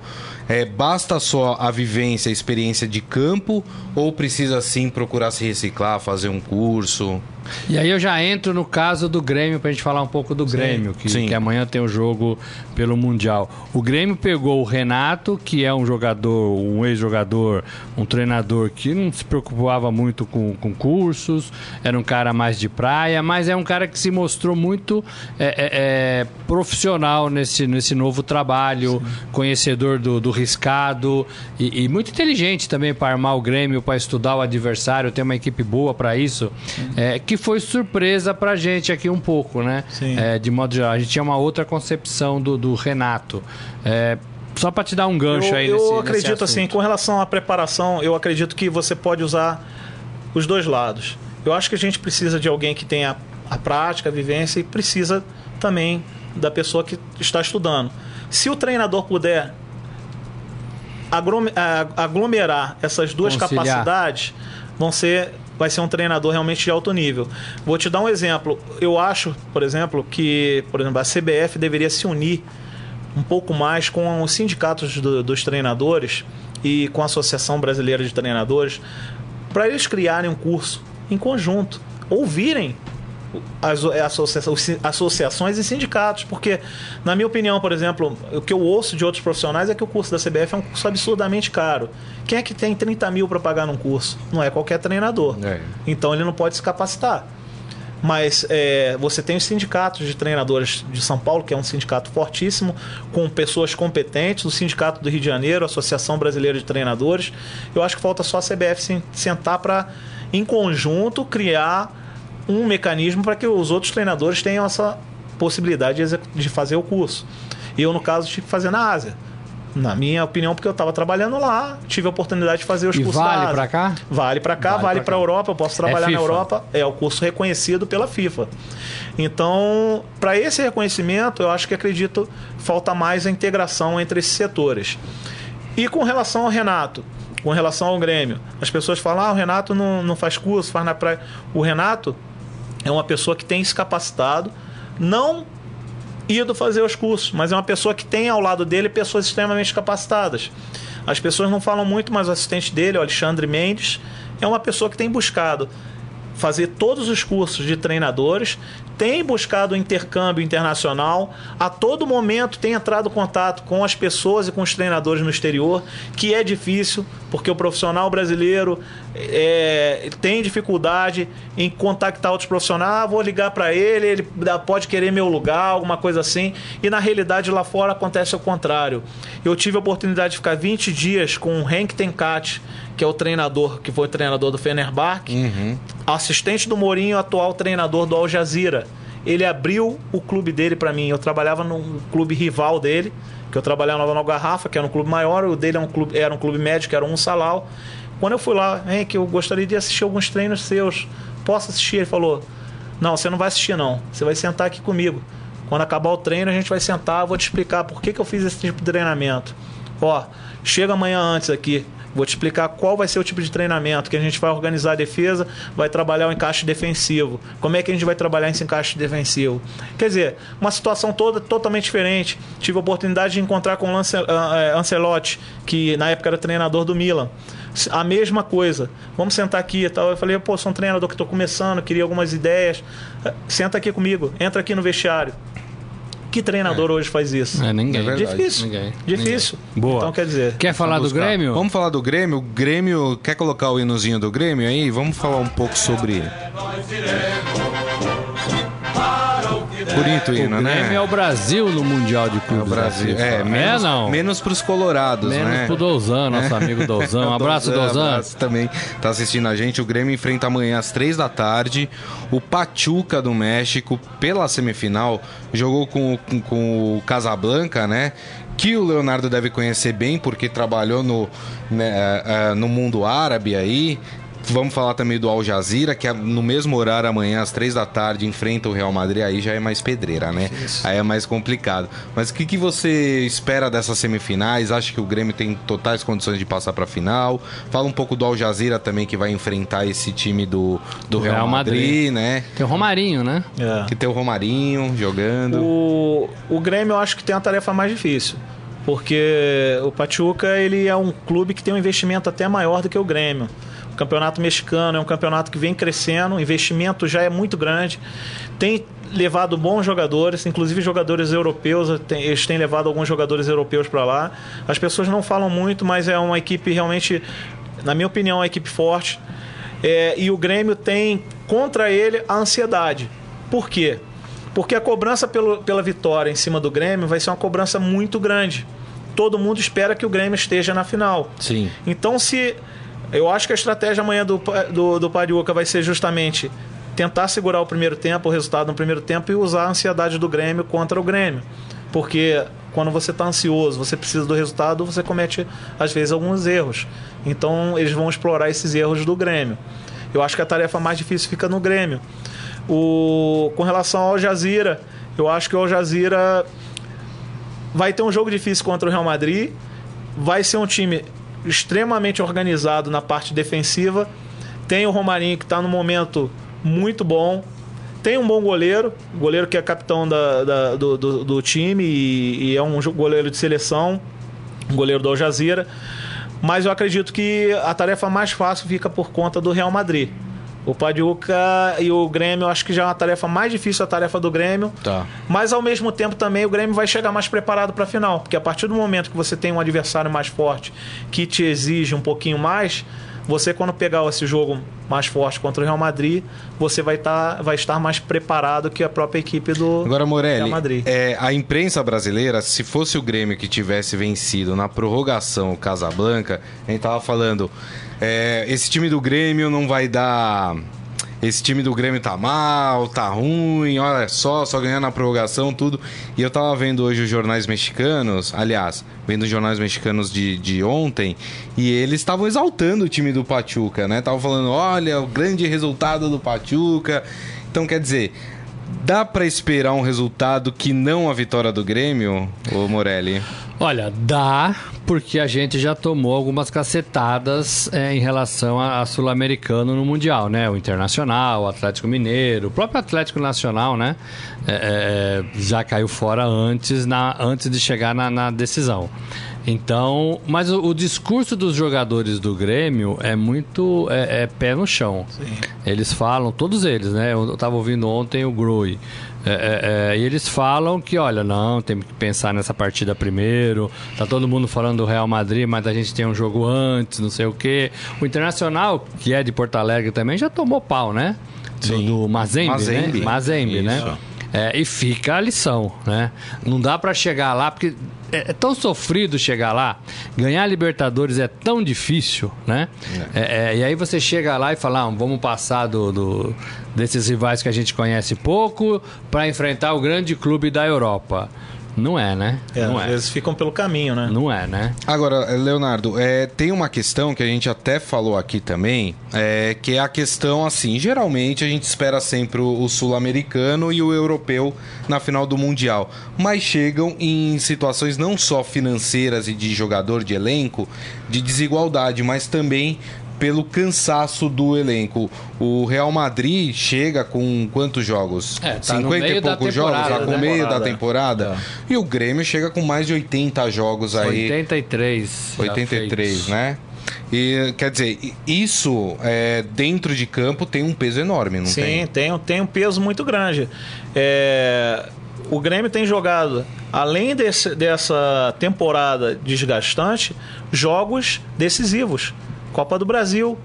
É, basta só a vivência, a experiência de campo ou precisa sim procurar se reciclar, fazer um curso? E aí eu já entro no caso do Grêmio pra gente falar um pouco do Grêmio, que, sim. que amanhã tem o jogo pelo Mundial. O Grêmio pegou o Renato, que é um jogador, um ex-jogador, um treinador que não se preocupava muito com, com cursos, era um cara mais de praia, mas é um cara que se mostrou muito é, é, é, profissional nesse, nesse novo trabalho, conhecedor do, do riscado e, e muito inteligente também para armar o Grêmio, para estudar o adversário, ter uma equipe boa para isso, é, que foi surpresa pra gente aqui um pouco, né? Sim. É, de modo geral, a gente tinha uma outra concepção do, do Renato. É, só para te dar um gancho eu, aí eu nesse, nesse acredito assim, assunto. com relação à preparação, eu acredito que você pode usar os dois lados. Eu acho que a gente precisa de alguém que tenha a prática, a vivência e precisa também da pessoa que está estudando. Se o treinador puder aglomerar essas duas Conciliar. capacidades, vão ser vai ser um treinador realmente de alto nível. Vou te dar um exemplo. Eu acho, por exemplo, que por exemplo, a CBF deveria se unir um pouco mais com os sindicatos do, dos treinadores e com a Associação Brasileira de Treinadores para eles criarem um curso em conjunto, ouvirem as, associações e sindicatos, porque, na minha opinião, por exemplo, o que eu ouço de outros profissionais é que o curso da CBF é um curso absurdamente caro. Quem é que tem 30 mil para pagar num curso? Não é qualquer treinador. É. Então ele não pode se capacitar. Mas é, você tem os sindicatos de treinadores de São Paulo, que é um sindicato fortíssimo, com pessoas competentes, o Sindicato do Rio de Janeiro, a Associação Brasileira de Treinadores. Eu acho que falta só a CBF sentar para, em conjunto, criar um mecanismo para que os outros treinadores tenham essa possibilidade de fazer o curso. Eu, no caso, tive que fazer na Ásia. Na minha opinião, porque eu estava trabalhando lá, tive a oportunidade de fazer os e cursos vale para cá? Vale para cá, vale, para a Europa. Eu posso trabalhar é na Europa. É o curso reconhecido pela FIFA. Então, para esse reconhecimento, eu acho que acredito falta mais a integração entre esses setores. E com relação ao Renato, com relação ao Grêmio, as pessoas falam: ah, o Renato não, não faz curso, faz na praia. O Renato é uma pessoa que tem se capacitado, não ido fazer os cursos, mas é uma pessoa que tem ao lado dele pessoas extremamente capacitadas. As pessoas não falam muito, mas o assistente dele, o Alexandre Mendes, é uma pessoa que tem buscado fazer todos os cursos de treinadores, tem buscado intercâmbio internacional, a todo momento tem entrado em contato com as pessoas e com os treinadores no exterior, que é difícil, porque o profissional brasileiro é, tem dificuldade em contactar outros profissionais. Ah, vou ligar para ele, ele pode querer meu lugar, alguma coisa assim. E na realidade lá fora acontece o contrário. Eu tive a oportunidade de ficar 20 dias com o Henk Tenkat, que é o treinador, que foi treinador do Fenerbahçe, uhum. assistente do Mourinho, atual treinador do Al Jazeera. Ele abriu o clube dele para mim. Eu trabalhava no clube rival dele, que eu trabalhava no Garrafa, que era um clube maior, o dele era um clube, era um clube médio, que era um salão. Quando eu fui lá, hein, que eu gostaria de assistir alguns treinos seus, posso assistir? Ele falou: Não, você não vai assistir, não. Você vai sentar aqui comigo. Quando acabar o treino, a gente vai sentar, vou te explicar por que, que eu fiz esse tipo de treinamento. Ó, chega amanhã antes aqui. Vou te explicar qual vai ser o tipo de treinamento que a gente vai organizar a defesa, vai trabalhar o encaixe defensivo. Como é que a gente vai trabalhar esse encaixe defensivo? Quer dizer, uma situação toda totalmente diferente. Tive a oportunidade de encontrar com o ah, eh, Ancelotti, que na época era treinador do Milan a mesma coisa. Vamos sentar aqui e tal. Eu falei, pô, sou um treinador que estou começando, queria algumas ideias. Senta aqui comigo, entra aqui no vestiário. Que treinador é. hoje faz isso? É, ninguém. É Difícil. Ninguém. Difícil. Ninguém. Boa. Então quer dizer. Quer falar do Grêmio? Vamos falar do Grêmio. O Grêmio. Quer colocar o hinozinho do Grêmio aí? Vamos falar um pouco sobre. Bonito hino, o né? Grêmio é o Brasil no Mundial de Clubes. É o Brasil. É, menos, é, não. Menos pros colorados, menos né? pro Dozan, nosso amigo Dozan. Um abraço, Dozan. Um abraço também tá assistindo a gente. O Grêmio enfrenta amanhã às três da tarde o Pachuca do México pela semifinal. Jogou com, com, com o Casablanca, né? que o Leonardo deve conhecer bem, porque trabalhou no, né, no mundo árabe aí, Vamos falar também do Al Jazeera, que é no mesmo horário amanhã, às três da tarde, enfrenta o Real Madrid. Aí já é mais pedreira, né? Isso. Aí é mais complicado. Mas o que, que você espera dessas semifinais? Acha que o Grêmio tem totais condições de passar para a final? Fala um pouco do Al Jazeera também, que vai enfrentar esse time do, do, Real, Real Madrid, Madrid, né? Tem o Romarinho, né? É. Que tem o Romarinho jogando. O, o Grêmio eu acho que tem a tarefa mais difícil porque o Pachuca ele é um clube que tem um investimento até maior do que o Grêmio campeonato mexicano é um campeonato que vem crescendo, o investimento já é muito grande, tem levado bons jogadores, inclusive jogadores europeus, eles têm levado alguns jogadores europeus para lá. As pessoas não falam muito, mas é uma equipe realmente, na minha opinião, uma equipe forte. É, e o Grêmio tem contra ele a ansiedade. Por quê? Porque a cobrança pelo, pela vitória em cima do Grêmio vai ser uma cobrança muito grande. Todo mundo espera que o Grêmio esteja na final. Sim. Então, se eu acho que a estratégia amanhã do, do, do Pariuca vai ser justamente tentar segurar o primeiro tempo, o resultado no primeiro tempo e usar a ansiedade do Grêmio contra o Grêmio. Porque quando você está ansioso, você precisa do resultado, você comete às vezes alguns erros. Então eles vão explorar esses erros do Grêmio. Eu acho que a tarefa mais difícil fica no Grêmio. O, com relação ao Jazira, Eu acho que o Al Jazeera vai ter um jogo difícil contra o Real Madrid. Vai ser um time extremamente organizado na parte defensiva. Tem o Romarinho que está no momento muito bom. Tem um bom goleiro, goleiro que é capitão da, da- do, do- do time e, e é um goleiro de seleção, goleiro do Al Jazeera. Mas eu acredito que a tarefa mais fácil fica por conta do Real Madrid. O Padiuca e o Grêmio, acho que já é uma tarefa mais difícil a tarefa do Grêmio. Tá. Mas ao mesmo tempo também o Grêmio vai chegar mais preparado para a final, porque a partir do momento que você tem um adversário mais forte que te exige um pouquinho mais, você quando pegar esse jogo mais forte contra o Real Madrid, você vai, tá, vai estar mais preparado que a própria equipe do Agora, Morelli, Real Madrid. é, a imprensa brasileira, se fosse o Grêmio que tivesse vencido na prorrogação o Casablanca, a gente tava falando, é, esse time do Grêmio não vai dar. Esse time do Grêmio tá mal, tá ruim, olha só, só ganhando na prorrogação, tudo. E eu tava vendo hoje os jornais mexicanos, aliás, vendo os jornais mexicanos de, de ontem, e eles estavam exaltando o time do Pachuca, né? Estavam falando, olha, o grande resultado do Pachuca. Então, quer dizer, Dá pra esperar um resultado que não a vitória do Grêmio, ô Morelli? Olha, dá, porque a gente já tomou algumas cacetadas é, em relação a, a sul-americano no Mundial, né? O Internacional, o Atlético Mineiro, o próprio Atlético Nacional, né? É, é, já caiu fora antes, na, antes de chegar na, na decisão. Então, mas o, o discurso dos jogadores do Grêmio é muito é, é pé no chão. Eles falam, todos eles, né? Eu estava ouvindo ontem o Groi. É, é, é, e eles falam que, olha, não, tem que pensar nessa partida primeiro. Tá todo mundo falando do Real Madrid, mas a gente tem um jogo antes, não sei o quê. O Internacional, que é de Porto Alegre também, já tomou pau, né? Do, Sim. do Mazembe, Mazembe. né? Mazembe, né? É, e fica a lição, né? Não dá pra chegar lá, porque é, é tão sofrido chegar lá. Ganhar Libertadores é tão difícil, né? É, é, e aí você chega lá e fala, ah, vamos passar do, do- desses rivais que a gente conhece pouco pra enfrentar o grande clube da Europa. Não é, né? É, não às é. vezes ficam pelo caminho, né? Não é, né? Agora, Leonardo, é, tem uma questão que a gente até falou aqui também, é, que é a questão assim, geralmente a gente espera sempre o, o sul-americano e o europeu na final do Mundial, mas chegam em situações não só financeiras e de jogador de elenco, de desigualdade, mas também pelo cansaço do elenco. O Real Madrid chega com quantos jogos? É, tá no 50 e poucos jogos, tá com né? meio da Temporada. temporada. E o Grêmio chega com mais de 80 jogos aí. 83. já 83, feitos. né? E quer dizer, isso é, dentro de campo tem um peso enorme, não Sim, tem? tem, tem um peso muito grande. É, o Grêmio tem jogado, além desse- dessa temporada desgastante, jogos decisivos. Copa do Brasil,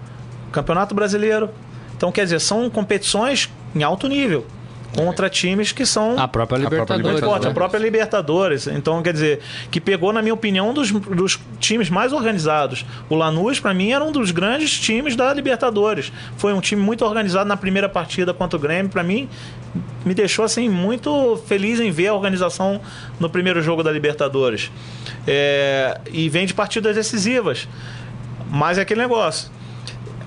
Campeonato Brasileiro. Então, quer dizer, são competições em alto nível. Contra times que são A própria própria Libertadores. muito forte, né? a própria Libertadores. Então, quer dizer, que pegou, na minha opinião, um dos, dos times mais organizados. O Lanús, para mim, era um dos grandes times da Libertadores. Foi um time muito organizado na primeira partida contra o Grêmio. Para mim, me deixou assim muito feliz em ver a organização no primeiro jogo da Libertadores. É, e vem de partidas decisivas. Mas é aquele negócio.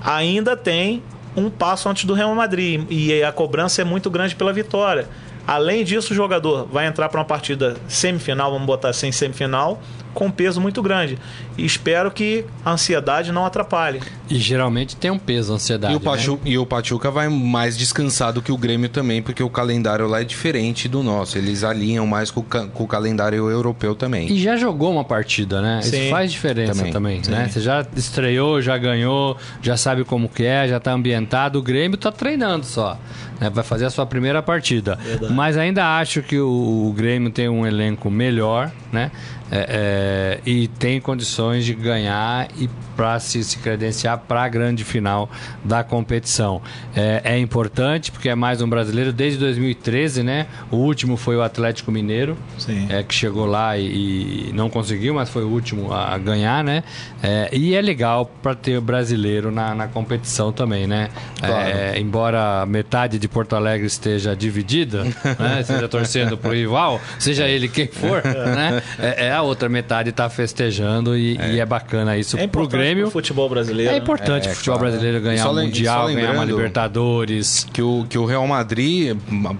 Ainda tem um passo antes do Real Madrid e a cobrança é muito grande pela vitória. Além disso, o jogador vai entrar para uma partida semifinal, vamos botar assim, semifinal, com um peso muito grande. E espero que a ansiedade não atrapalhe. E geralmente tem um peso, a ansiedade. E o, né? Pachu, e o Pachuca vai mais descansado que o Grêmio também, porque o calendário lá é diferente do nosso. Eles alinham mais com com o calendário europeu também. E já jogou uma partida, né? Isso Sim. faz diferença Também, também, sim. né? Você já estreou, já ganhou, já sabe como que é, já tá ambientado. O Grêmio tá treinando só, né? Vai fazer a sua primeira partida. Verdade. Mas ainda acho que o, o Grêmio tem um elenco melhor, né? É, é, e tem condições de ganhar e para se, se credenciar para a grande final da competição. É, é importante porque é mais um brasileiro desde 2013, né? O último foi o Atlético Mineiro Sim. é, que chegou lá e, e não conseguiu, mas foi o último a, a ganhar, né? É, e é legal para ter o brasileiro na, na competição também, né? É, embora metade de Porto Alegre esteja dividida, né? seja torcendo pro rival, seja ele quem for, né? É, é a outra metade está festejando e e é. bacana isso É pro importante prêmio. pro futebol brasileiro. É importante É, o futebol claro. brasileiro ganhar o Mundial, ganhar uma Libertadores. que o, que o Real Madrid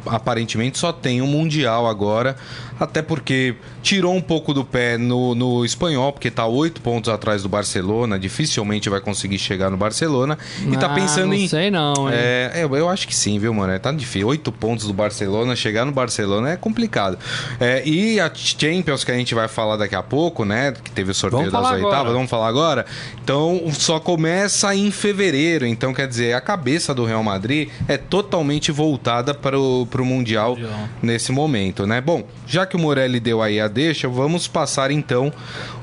aparentemente só tem um Mundial agora, até porque tirou um pouco do pé no, no espanhol, porque tá oito pontos atrás do Barcelona, dificilmente vai conseguir chegar no Barcelona, e tá Ah, pensando não em. sei não, hein? É, eu, eu acho que sim, viu, mano? É, Tá difícil. Oito pontos do Barcelona, chegar no Barcelona é complicado. É, e a Champions, que a gente vai falar daqui a pouco, né? Que teve o sorteio Vamos das oitavas, agora. vamos falar agora. Então, só começa em fevereiro. Então, quer dizer, a cabeça do Real Madrid é totalmente voltada para o Mundial, Mundial. nesse momento, né? Bom, já que o Morelli deu aí a deixa, vamos passar então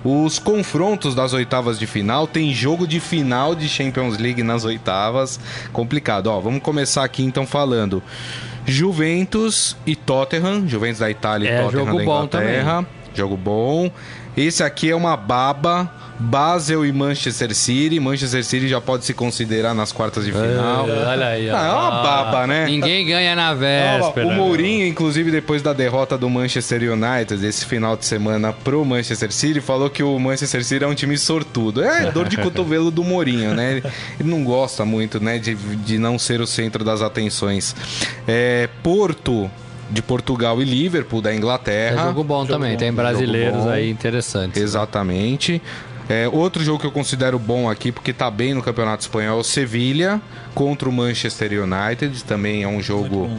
os confrontos das oitavas de final. Tem jogo de final de Champions League nas oitavas. Complicado. Ó, vamos começar aqui então falando. Juventus e Tottenham, Juventus da Itália e É, Tottenham jogo da bom Inglaterra. Jogo bom. Esse aqui é uma baba. Basel e Manchester City. Manchester City já pode se considerar nas quartas de final. É, Olha aí, ó. Ah, é uma baba, né? Ninguém ganha na véspera. o Mourinho, inclusive, depois da derrota do Manchester United esse final de semana pro Manchester City, falou que o Manchester City é um time sortudo. É dor de cotovelo do Mourinho, né? Ele não gosta muito, né, de, de não ser o centro das atenções. É, Porto de Portugal e Liverpool da É Inglaterra. jogo bom também, bom, tem jogo brasileiros aí interessantes. Exatamente. É, outro jogo que eu considero bom aqui, porque tá bem no Campeonato Espanhol, é o Sevilha contra o Manchester United. Também é um jogo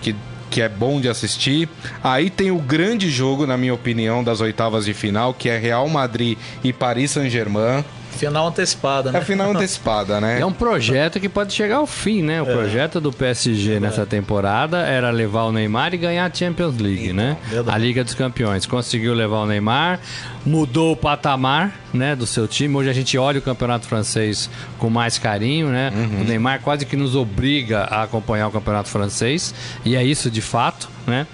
que, que é bom de assistir. Aí tem o grande jogo, na minha opinião, das oitavas de final, que é Real Madrid e Paris Saint-Germain. Final antecipada, É né? a final antecipada, né? É um projeto que pode chegar ao fim, né? O projeto do PSG nessa temporada era levar o Neymar e ganhar a Champions League, né? verdade. A Liga dos Campeões. Conseguiu levar o Neymar, mudou o patamar, né, do seu time. Hoje a gente olha o Campeonato Francês com mais carinho, né? O Neymar quase que nos obriga a acompanhar o Campeonato Francês, e é isso de fato, né?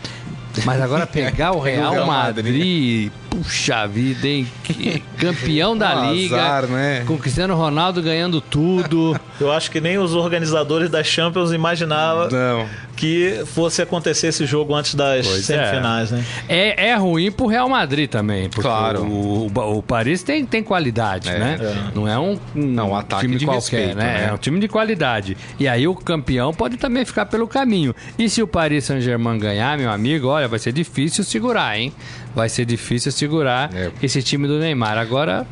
Mas agora pegar o Real Real Madrid, puxa vida, hein? Que campeão da Um liga, azar, né? com Cristiano Ronaldo ganhando tudo. Eu acho que nem os organizadores das Champions imaginavam Não. que fosse acontecer esse jogo antes das Pois é. semifinais, né? É, é ruim pro Real Madrid também, porque Claro. o, o, o Paris tem, tem qualidade, É. né? Não é um, um Não, um ataque time de qualquer, respeito, né? né? É um time de qualidade. E aí o campeão pode também ficar pelo caminho. E se o Paris Saint-Germain ganhar, meu amigo, olha, vai ser difícil segurar, hein? Vai ser difícil segurar É. esse time do Neymar. Agora.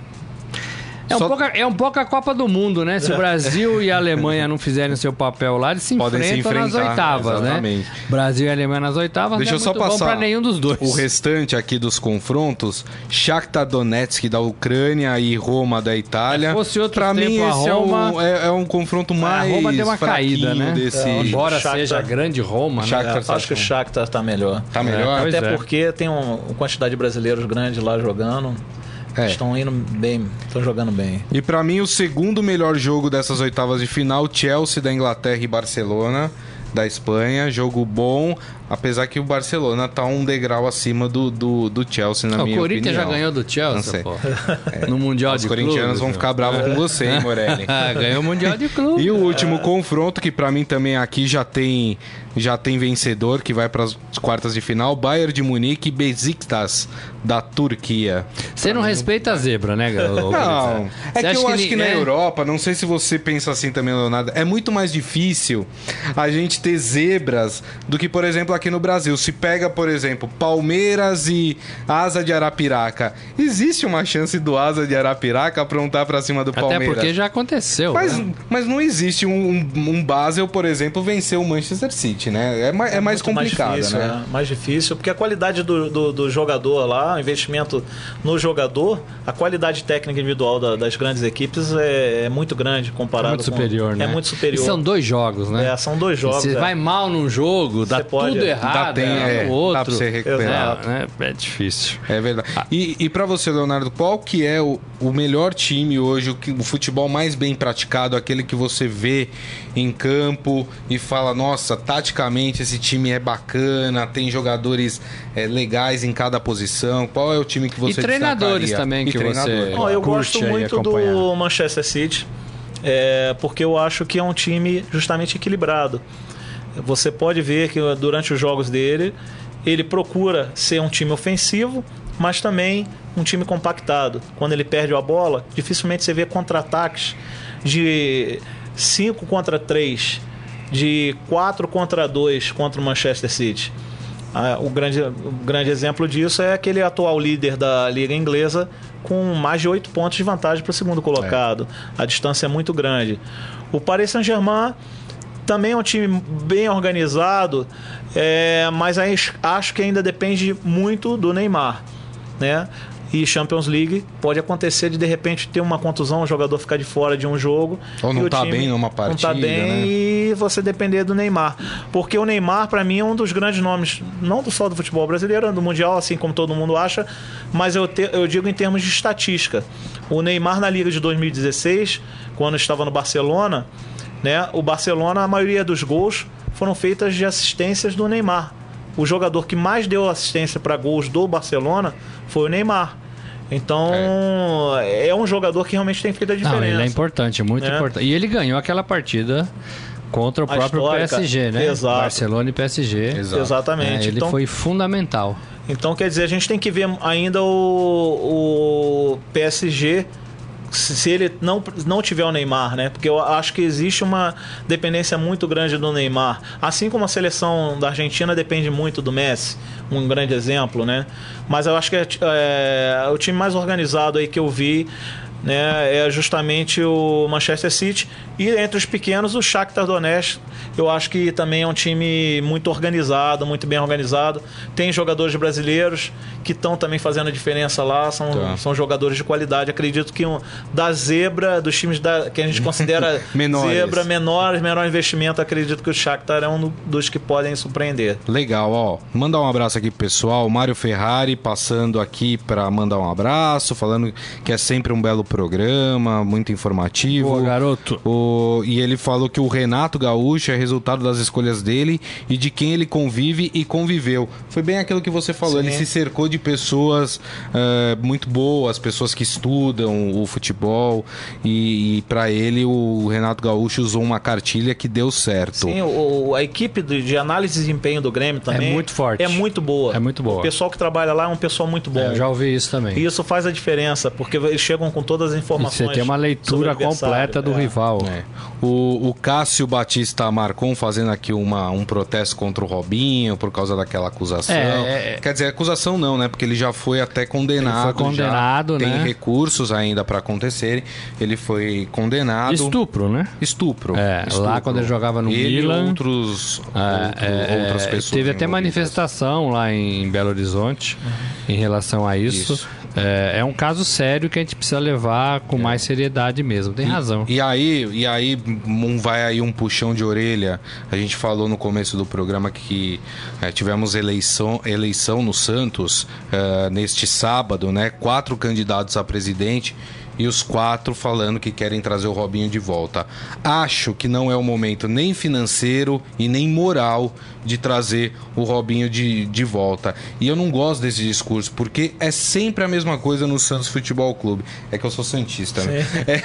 É um, Só- pouco, a- é um pouco a Copa do Mundo, né? Se o Brasil e a Alemanha não fizerem o seu papel lá, eles se Podem se enfrentam nas enfrentar, oitavas, né? exatamente. Brasil e Alemanha nas oitavas Deixa não eu é só muito bom passar pra nenhum dos dois. O restante aqui dos confrontos, Shakhtar Donetsk da Ucrânia e Roma da Itália. Se fosse outro pra mim tempo, a esse Roma- é, um, é, é um confronto a mais Roma deu uma caída, né? desse... É, Embora Shakhtar- seja a grande Roma, né? Shakhtar- É, acho que o Shakhtar tá melhor. Tá melhor? É, Até é. porque tem um- uma quantidade de brasileiros grande lá jogando. É. Estão indo bem, estão jogando bem. E pra mim, o segundo melhor jogo dessas oitavas de final, Chelsea da Inglaterra e Barcelona da Espanha. Jogo bom, apesar que o Barcelona tá um degrau acima do, do, do Chelsea, na o minha Corinthians opinião. já ganhou do Não Chelsea, sei. pô. No Mundial Os de corintianos Clubes, vão meu. ficar bravos com você, hein, Morelli? Ah, ganhou o Mundial de Clubes. E o último confronto, que pra mim também aqui já tem, já tem vencedor, que vai pras quartas de final, Bayern de Munique e Besiktas da Turquia. Você não respeita a zebra, né, ô, Não, é que eu acho que na ninguém- Europa, não sei se você pensa assim também, Leonardo, é muito mais difícil a gente ter zebras do que, por exemplo, aqui no Brasil. Se pega, por exemplo, Palmeiras e Asa de Arapiraca, existe uma chance do Asa de Arapiraca aprontar pra cima do Até Palmeiras. porque já aconteceu. Mas, né? mas não existe um, um, um Basel, por exemplo, vencer o Manchester City, né? É, mais, é mais Muito complicado, mais difícil, né? é, mais difícil, porque a qualidade do, do, do jogador lá, o investimento no jogador, a qualidade técnica individual da- das grandes equipes é, é muito grande É comparado muito com- superior, né? É muito superior. E são dois jogos, né? É, são dois jogos. Você é. vai mal num jogo, dá pode- tudo dá errado, tem- é, é, no outro. dá pra você recuperar. É, né? é difícil. É verdade. E, e para você, Leonardo, qual que é o, o melhor time hoje, o, que- o futebol mais bem praticado, aquele que você vê em campo e fala, nossa, taticamente esse time é bacana, tem jogadores é, legais em cada posição. Qual é o time que você E treinadores também E que treinadores. você- Não, eu curte gosto muito do Manchester City, é, porque eu acho que é um time justamente equilibrado. Você pode ver que durante os jogos dele, ele procura ser um time ofensivo, mas também um time compactado. Quando ele perde a bola, dificilmente você vê contra-ataques de 5 contra 3, de 4 contra 2 contra o Manchester City. Ah, o, grande, o grande exemplo disso é aquele atual líder da Liga Inglesa com mais de 8 pontos de vantagem para o segundo colocado. É. A distância é muito grande. O Paris Saint-Germain também é um time bem organizado, é, mas acho que ainda depende muito do Neymar. Né? e Champions League pode acontecer de de repente ter uma contusão, o jogador ficar de fora de um jogo. Ou não tá bem numa partida. Não tá bem né? e você depender do Neymar. Porque o Neymar, para mim, é um dos grandes nomes, não só do futebol brasileiro, do Mundial, assim como todo mundo acha, mas eu, te, eu digo em termos de estatística. O Neymar na Liga de 2016, quando estava no Barcelona, né, o Barcelona, a maioria dos gols foram feitas de assistências do Neymar. O jogador que mais deu assistência para gols do Barcelona foi o Neymar. Então, é. é. um jogador que realmente tem feito a diferença. Não, ele é importante, muito é. importante. E ele ganhou aquela partida contra o a próprio histórica. PSG, né? Exato. Barcelona e PSG. Exato. Exatamente. É, ele então, foi fundamental. Então, quer dizer, a gente tem que ver ainda o, o PSG se ele não, não tiver o Neymar, né? Porque eu acho que existe uma dependência muito grande do Neymar. Assim como a seleção da Argentina depende muito do Messi, um grande exemplo, né? Mas eu acho que é, é o time mais organizado aí que eu vi né, é justamente o Manchester City e entre os pequenos o Shakhtar Donetsk eu acho que também é um time muito organizado muito bem organizado tem jogadores brasileiros que estão também fazendo a diferença lá são, tá. são jogadores de qualidade acredito que um, da zebra dos times da, que a gente considera zebra menores menor investimento acredito que o Shakhtar é um dos que podem surpreender legal ó mandar um abraço aqui pro pessoal Mário Ferrari passando aqui para mandar um abraço falando que é sempre um belo programa, muito informativo. Boa, garoto. O, e ele falou que o Renato Gaúcho é resultado das escolhas dele e de quem ele convive e conviveu. Foi bem aquilo que você falou, Sim. ele se cercou de pessoas uh, muito boas, pessoas que estudam o futebol e, e para ele o Renato Gaúcho usou uma cartilha que deu certo. Sim, o, a equipe de análise de desempenho do Grêmio também é muito forte. É muito boa. É muito boa. O pessoal que trabalha lá é um pessoal muito bom. É, eu já ouvi isso também. E isso faz a diferença, porque eles chegam com todas as informações. Você tem uma leitura completa do é. rival. É. O, o Cássio Batista Marcon fazendo aqui uma, um protesto contra o Robinho por causa daquela acusação. É, é, Quer dizer, acusação não, né? Porque ele já foi até condenado. Ele foi condenado, já. né? Tem recursos ainda para acontecerem. Ele foi condenado. Estupro, né? Estupro. É, Estupro. lá quando ele jogava no ele Milan. E outros, é, outras pessoas. Teve até manifestação lá em Belo Horizonte em relação a isso. isso. É, é, um caso sério que a gente precisa levar com é. mais seriedade mesmo. Tem e, razão. E aí, e aí um, vai aí um puxão de orelha. A gente falou no começo do programa que é, tivemos eleição, eleição no Santos é, neste sábado, né? Quatro candidatos a presidente e os quatro falando que querem trazer o Robinho de volta. Acho que não é o momento nem financeiro e nem moral de trazer o Robinho de, de volta. E eu não gosto desse discurso, porque é sempre a mesma coisa no Santos Futebol Clube. É que eu sou Santista, né? É,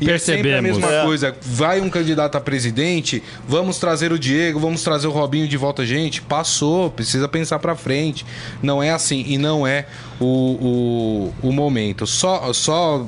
e é sempre a mesma é. coisa. Vai um candidato a presidente, vamos trazer o Diego, vamos trazer o Robinho de volta. Gente, passou, precisa pensar pra frente. Não é assim, e não é o, o, o momento. Só, só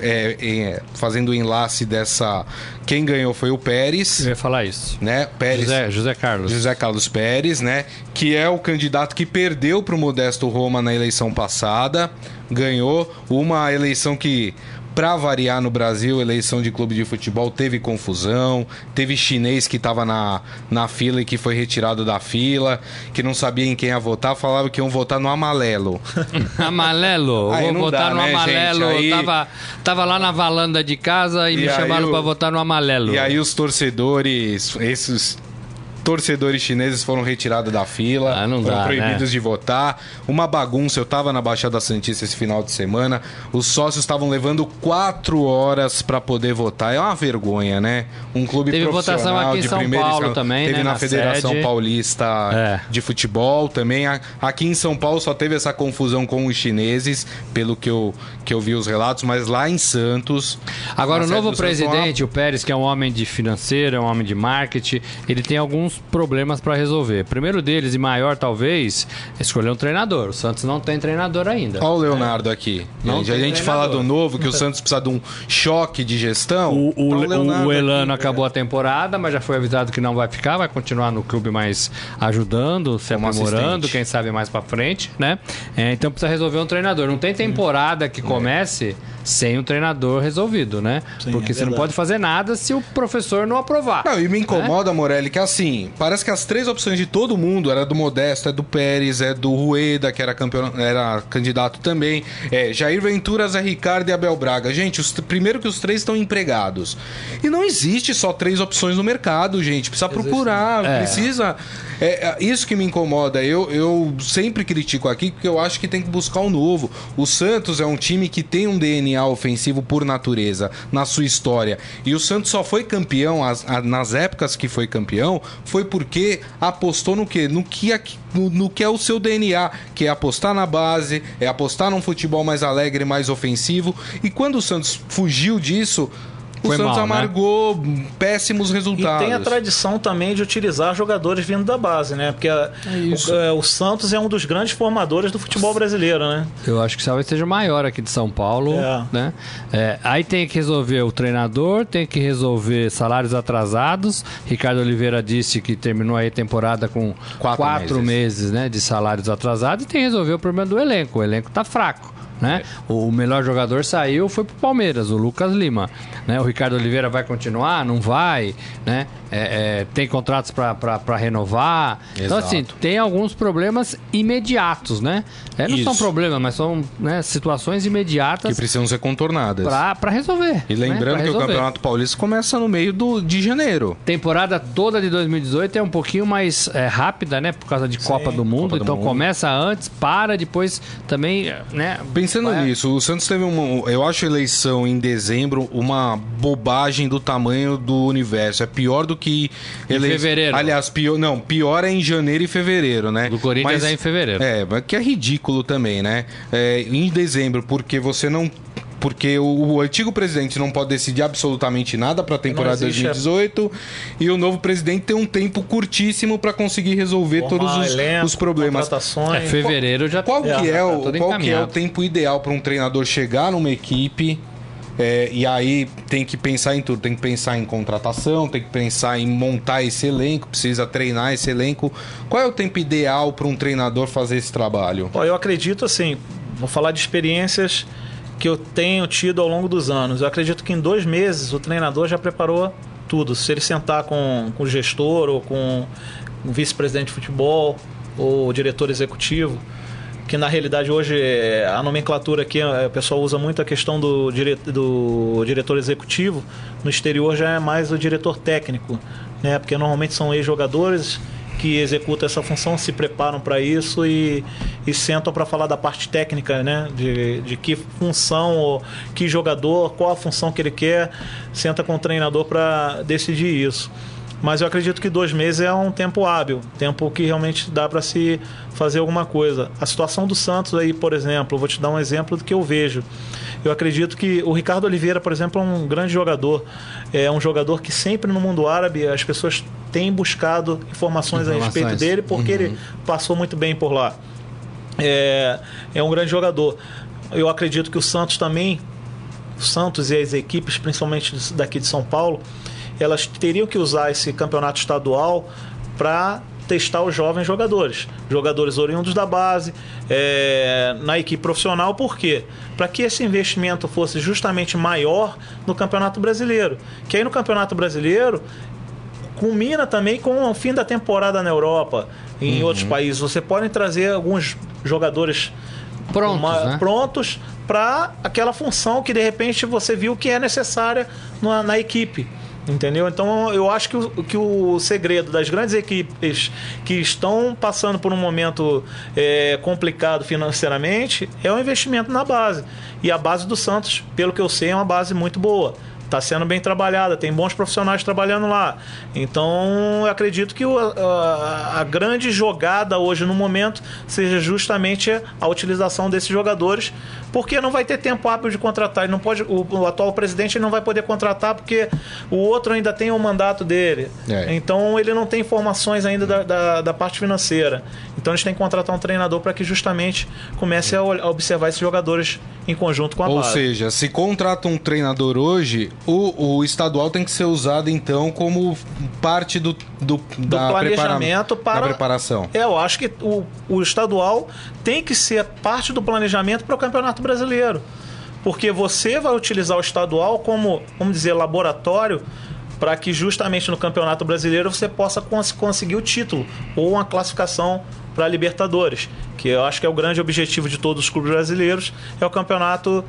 é, é, fazendo o enlace dessa. Quem ganhou foi o Pérez. Eu ia falar isso. Né? Pérez. José, José Carlos. José Carlos Pérez, né? Que é o candidato que perdeu para o Modesto Roma na eleição passada. Ganhou uma eleição que para variar no Brasil, eleição de clube de futebol teve confusão, teve chinês que estava na, na fila e que foi retirado da fila, que não sabia em quem ia votar, falava que iam votar no Amalelo. amalelo, Aí vou votar dá, no né, Amalelo. Aí... Tava, tava lá na valanda de casa e, e me chamaram para votar no Amalelo. E aí os torcedores, esses torcedores chineses foram retirados da fila, ah, foram dá, proibidos né? de votar. Uma bagunça. Eu estava na Baixada Santista esse final de semana. Os sócios estavam levando quatro horas para poder votar. É uma vergonha, né? Um clube Teve profissional votação aqui de em São primeira Paulo também, Teve né? na, na Federação sede. Paulista é. de Futebol também. Aqui em São Paulo só teve essa confusão com os chineses, pelo que eu, que eu vi os relatos, mas lá em Santos. Agora, o novo presidente, o Pérez, que é um homem de financeiro, é um homem de marketing, ele tem alguns alguns problemas para resolver. Primeiro deles, e maior talvez, é escolher um treinador. O Santos não tem treinador ainda. Olha o Leonardo aqui. Não a gente, a gente fala treinador. do novo, que o Santos precisa de um choque de gestão. O, o, Tá o- Leonardo o Elano aqui. acabou a temporada, mas já foi avisado que não vai ficar, vai continuar no clube mais ajudando, se Como aprimorando, assistente. quem sabe mais pra frente, né? É, então precisa resolver um treinador. Não tem temporada que comece sem um treinador resolvido, né? Sim, Porque é você não pode fazer nada se o professor não aprovar. Não, e me É? incomoda, Morelli, que assim, parece que as três opções de todo mundo, era do Modesto, é do Pérez, é do Rueda, que era, campeão, era candidato também, é Jair Ventura, Zé Ricardo e Abel Braga. Gente, os, primeiro que os três estão empregados. E não existe só três opções no mercado, gente. Precisa procurar, É. precisa... É, é isso que me incomoda. Eu, eu sempre critico aqui, porque eu acho que tem que buscar o novo. O Santos é um time que tem um DNA ofensivo por natureza, na sua história. E o Santos só foi campeão, as- a- nas épocas que foi campeão, foi porque apostou no quê? No que, no, no que é o seu DNA, que é apostar na base, é apostar num futebol mais alegre, mais ofensivo. E quando o Santos fugiu disso, o Foi Santos mal, né? amargou péssimos E resultados. tem a tradição também de utilizar jogadores vindo da base, né? Porque a- isso. o, é, o Santos é um dos grandes formadores do futebol brasileiro, né? Eu acho que talvez seja o maior aqui de São Paulo, É. né? É, aí tem que resolver o treinador, tem que resolver salários atrasados. Ricardo Oliveira disse que terminou aí a temporada com Quatro quatro, meses. né, de salários atrasados e tem que resolver o problema do elenco. O elenco tá fraco. Né? O o melhor jogador saiu, foi pro Palmeiras, o Lucas Lima. Né? O Ricardo Oliveira vai continuar? Não vai? Né? É, é, tem contratos para renovar. Então, Exato. assim, tem alguns problemas imediatos, né? É, não são Isso. problemas, mas são né, situações Que imediatas precisam ser contornadas. para resolver. E né? lembrando Pra que o. Campeonato Paulista começa no meio do, de janeiro. Temporada toda de 2018 é um pouquinho mais é, rápida, né? Por causa de Copa do Mundo. Copa do então Mundo. começa antes, para, depois também, né? Pensando vai- nisso, o Santos teve uma. Eu acho a eleição em dezembro uma bobagem do tamanho do universo. É pior do que. Em fevereiro. Aliás, pior. Não, pior é em janeiro e fevereiro, né? Do Corinthians é em fevereiro. É, mas que é ridículo também, né? É, em dezembro, porque você não. Porque o, o antigo presidente não pode decidir absolutamente nada para a temporada existe a- 2018 e o novo presidente tem um tempo curtíssimo para conseguir resolver todos Formar os, elenco, os problemas. contratações. É, fevereiro já Qual que é, tá o, tudo qual que é o tempo ideal para um treinador chegar numa equipe? é, e aí tem que pensar em tudo, tem que pensar em contratação, tem que pensar em montar esse elenco, precisa treinar esse elenco. Qual é o tempo ideal para um treinador fazer esse trabalho? Ó, eu acredito assim, vou falar de experiências que eu tenho tido ao longo dos anos. Eu acredito que em dois meses o treinador já preparou tudo. Se ele sentar com, com o gestor ou com o vice-presidente de futebol ou o diretor executivo, que na realidade hoje é, a nomenclatura aqui, é, o pessoal usa muito a questão do, dire, do diretor executivo, no exterior já é mais o diretor técnico, né? Porque normalmente são ex-jogadores que executam essa função, se preparam para isso e, e sentam para falar da parte técnica, né? De, de que função, que jogador, qual a função que ele quer, senta com o treinador para decidir isso. Mas eu acredito que dois meses é um tempo hábil, tempo que realmente dá para se fazer alguma coisa. A situação do Santos aí, por exemplo, vou te dar um exemplo do que eu vejo. Eu acredito que o Ricardo Oliveira, por exemplo, é um grande jogador. É um jogador que sempre no mundo árabe as pessoas têm buscado informações, a respeito Informações. dele, porque ele passou muito bem por lá. É, é um grande jogador. Eu acredito que o Santos também, o Santos e as equipes, principalmente daqui de São Paulo, elas teriam que usar esse campeonato estadual para testar os jovens jogadores, jogadores oriundos da base, é, na equipe profissional, por quê? Para que esse investimento fosse justamente maior no Campeonato Brasileiro. Que aí no Campeonato Brasileiro culmina também com o fim da temporada na Europa, em outros países. Você pode trazer alguns jogadores Prontos, uma- né? prontos para aquela função que de repente você viu que é necessária na, na equipe. Entendeu? Então eu acho que o, que o segredo das grandes equipes que estão passando por um momento é, complicado financeiramente é o investimento na base. E a base do Santos, pelo que eu sei, é uma base muito boa. Está sendo bem trabalhada, tem bons profissionais trabalhando lá. Então, eu acredito que o- a, a grande jogada hoje no momento seja justamente a utilização desses jogadores porque não vai ter tempo hábil de contratar. Ele não pode, o, o atual presidente não vai poder contratar porque o outro ainda tem o mandato dele. É. Então ele não tem informações ainda da, da, da parte financeira. Então eles têm que contratar um treinador para que justamente comece a, a observar esses jogadores em conjunto com a Ou base. seja, se contrata um treinador hoje, o, o estadual tem que ser usado então como parte do, do, da planejamento prepara- para- da preparação. É, eu acho que o, o estadual tem que ser parte do planejamento para o Campeonato Brasileiro. Porque você vai utilizar o estadual como, vamos dizer, laboratório para que justamente no Campeonato Brasileiro você possa cons- conseguir o título ou uma classificação para a Libertadores, que eu acho que é o grande objetivo de todos os clubes brasileiros, é o Campeonato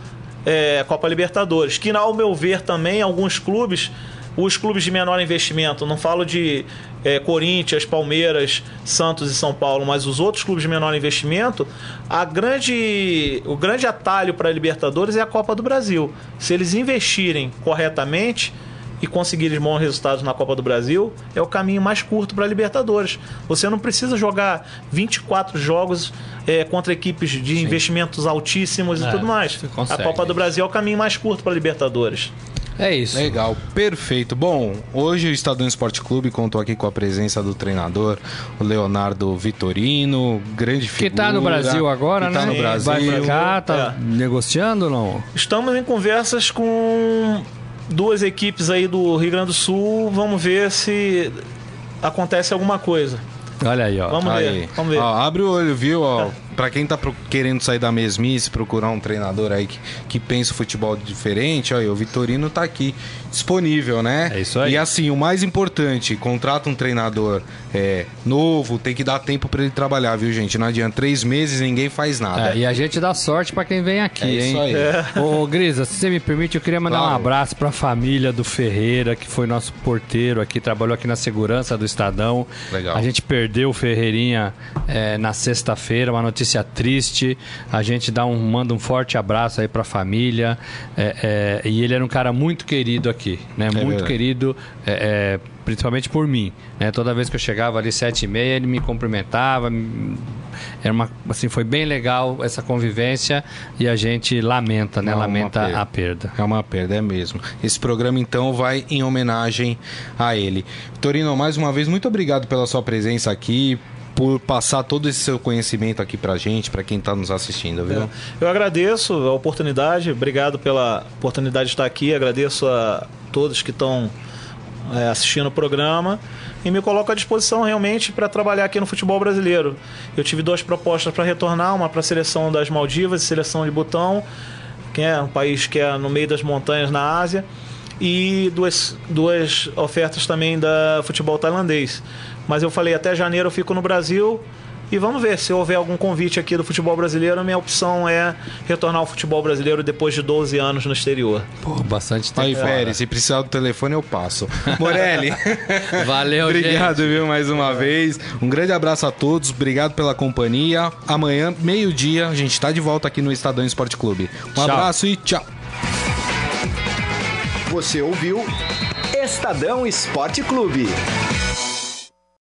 é, Copa Libertadores, que ao meu ver também alguns clubes os clubes de menor investimento, não falo de eh, Corinthians, Palmeiras, Santos e São Paulo, mas os outros clubes de menor investimento, a grande, o grande atalho para a Libertadores é a Copa do Brasil. Se eles investirem corretamente e conseguirem bons resultados na Copa do Brasil, é o caminho mais curto para a Libertadores. Você não precisa jogar 24 jogos eh, contra equipes de investimentos altíssimos e É, tudo mais. A. Copa do Brasil é o caminho mais curto para a Libertadores. É isso. Legal, perfeito. Bom, hoje o Estadão Esporte Clube contou aqui com a presença do treinador, o Leonardo Vitorino, grande Que figura. tá no Brasil agora, que né? Tá no Brasil. Vai pra cá, tá É. negociando ou não? Estamos em conversas com duas equipes aí do Rio Grande do Sul. Vamos ver se acontece alguma coisa. Olha aí, ó. Vamos Aí. ver. Vamos ver. Ó, abre o olho, viu? Ó, pra quem tá pro- querendo sair da mesmice, procurar um treinador aí que, que pensa o futebol diferente, aí, o Vitorino tá aqui disponível, né? É isso aí. E assim, o mais importante, contrata um treinador é, novo, tem que dar tempo pra ele trabalhar, viu, gente? Não adianta. Três meses ninguém faz nada. É, e a gente dá sorte pra quem vem aqui, É hein? isso aí. Ô, Grisa, se você me permite, eu queria mandar um Claro. abraço pra família do Ferreira, que foi nosso porteiro aqui, trabalhou aqui na segurança do Estadão. Legal. A gente perdeu o Ferreirinha é, na sexta-feira, uma notícia triste. A gente dá um, manda um forte abraço aí pra família. É, é, e ele era um cara muito querido aqui, né? muito verdade. querido, é, é, principalmente por mim. Né? Toda vez que eu chegava ali sete e meia, ele me cumprimentava. me- Era uma, assim, foi bem legal essa convivência e a gente lamenta, né? Não, uma lamenta perda. a perda. É uma perda, é mesmo. Esse programa, então, vai em homenagem a ele. Torino, mais uma vez, muito obrigado pela sua presença aqui, por passar todo esse seu conhecimento aqui pra gente, pra quem tá nos assistindo, viu? Eu agradeço a oportunidade, obrigado pela oportunidade de estar aqui, agradeço a todos que estão é, assistindo o programa e me coloco à disposição realmente para trabalhar aqui no futebol brasileiro. Eu tive duas propostas para retornar, uma para a seleção das Maldivas e seleção de Butão, que é um país que é no meio das montanhas na Ásia, e duas, duas ofertas também da futebol tailandês. Mas eu falei, até janeiro eu fico no Brasil e vamos ver se houver algum convite aqui do futebol brasileiro. A minha opção é retornar ao futebol brasileiro depois de 12 anos no exterior. Pô, bastante tempo. Aí. Pérez, se precisar do telefone, eu passo. Morelli, Valeu, obrigado, gente. viu, mais uma vez. Um grande abraço a todos, obrigado pela companhia. Amanhã, meio-dia, a gente tá de volta aqui no Estadão Esporte Clube. Um Tchau. abraço e tchau. Você ouviu Estadão Esporte Clube.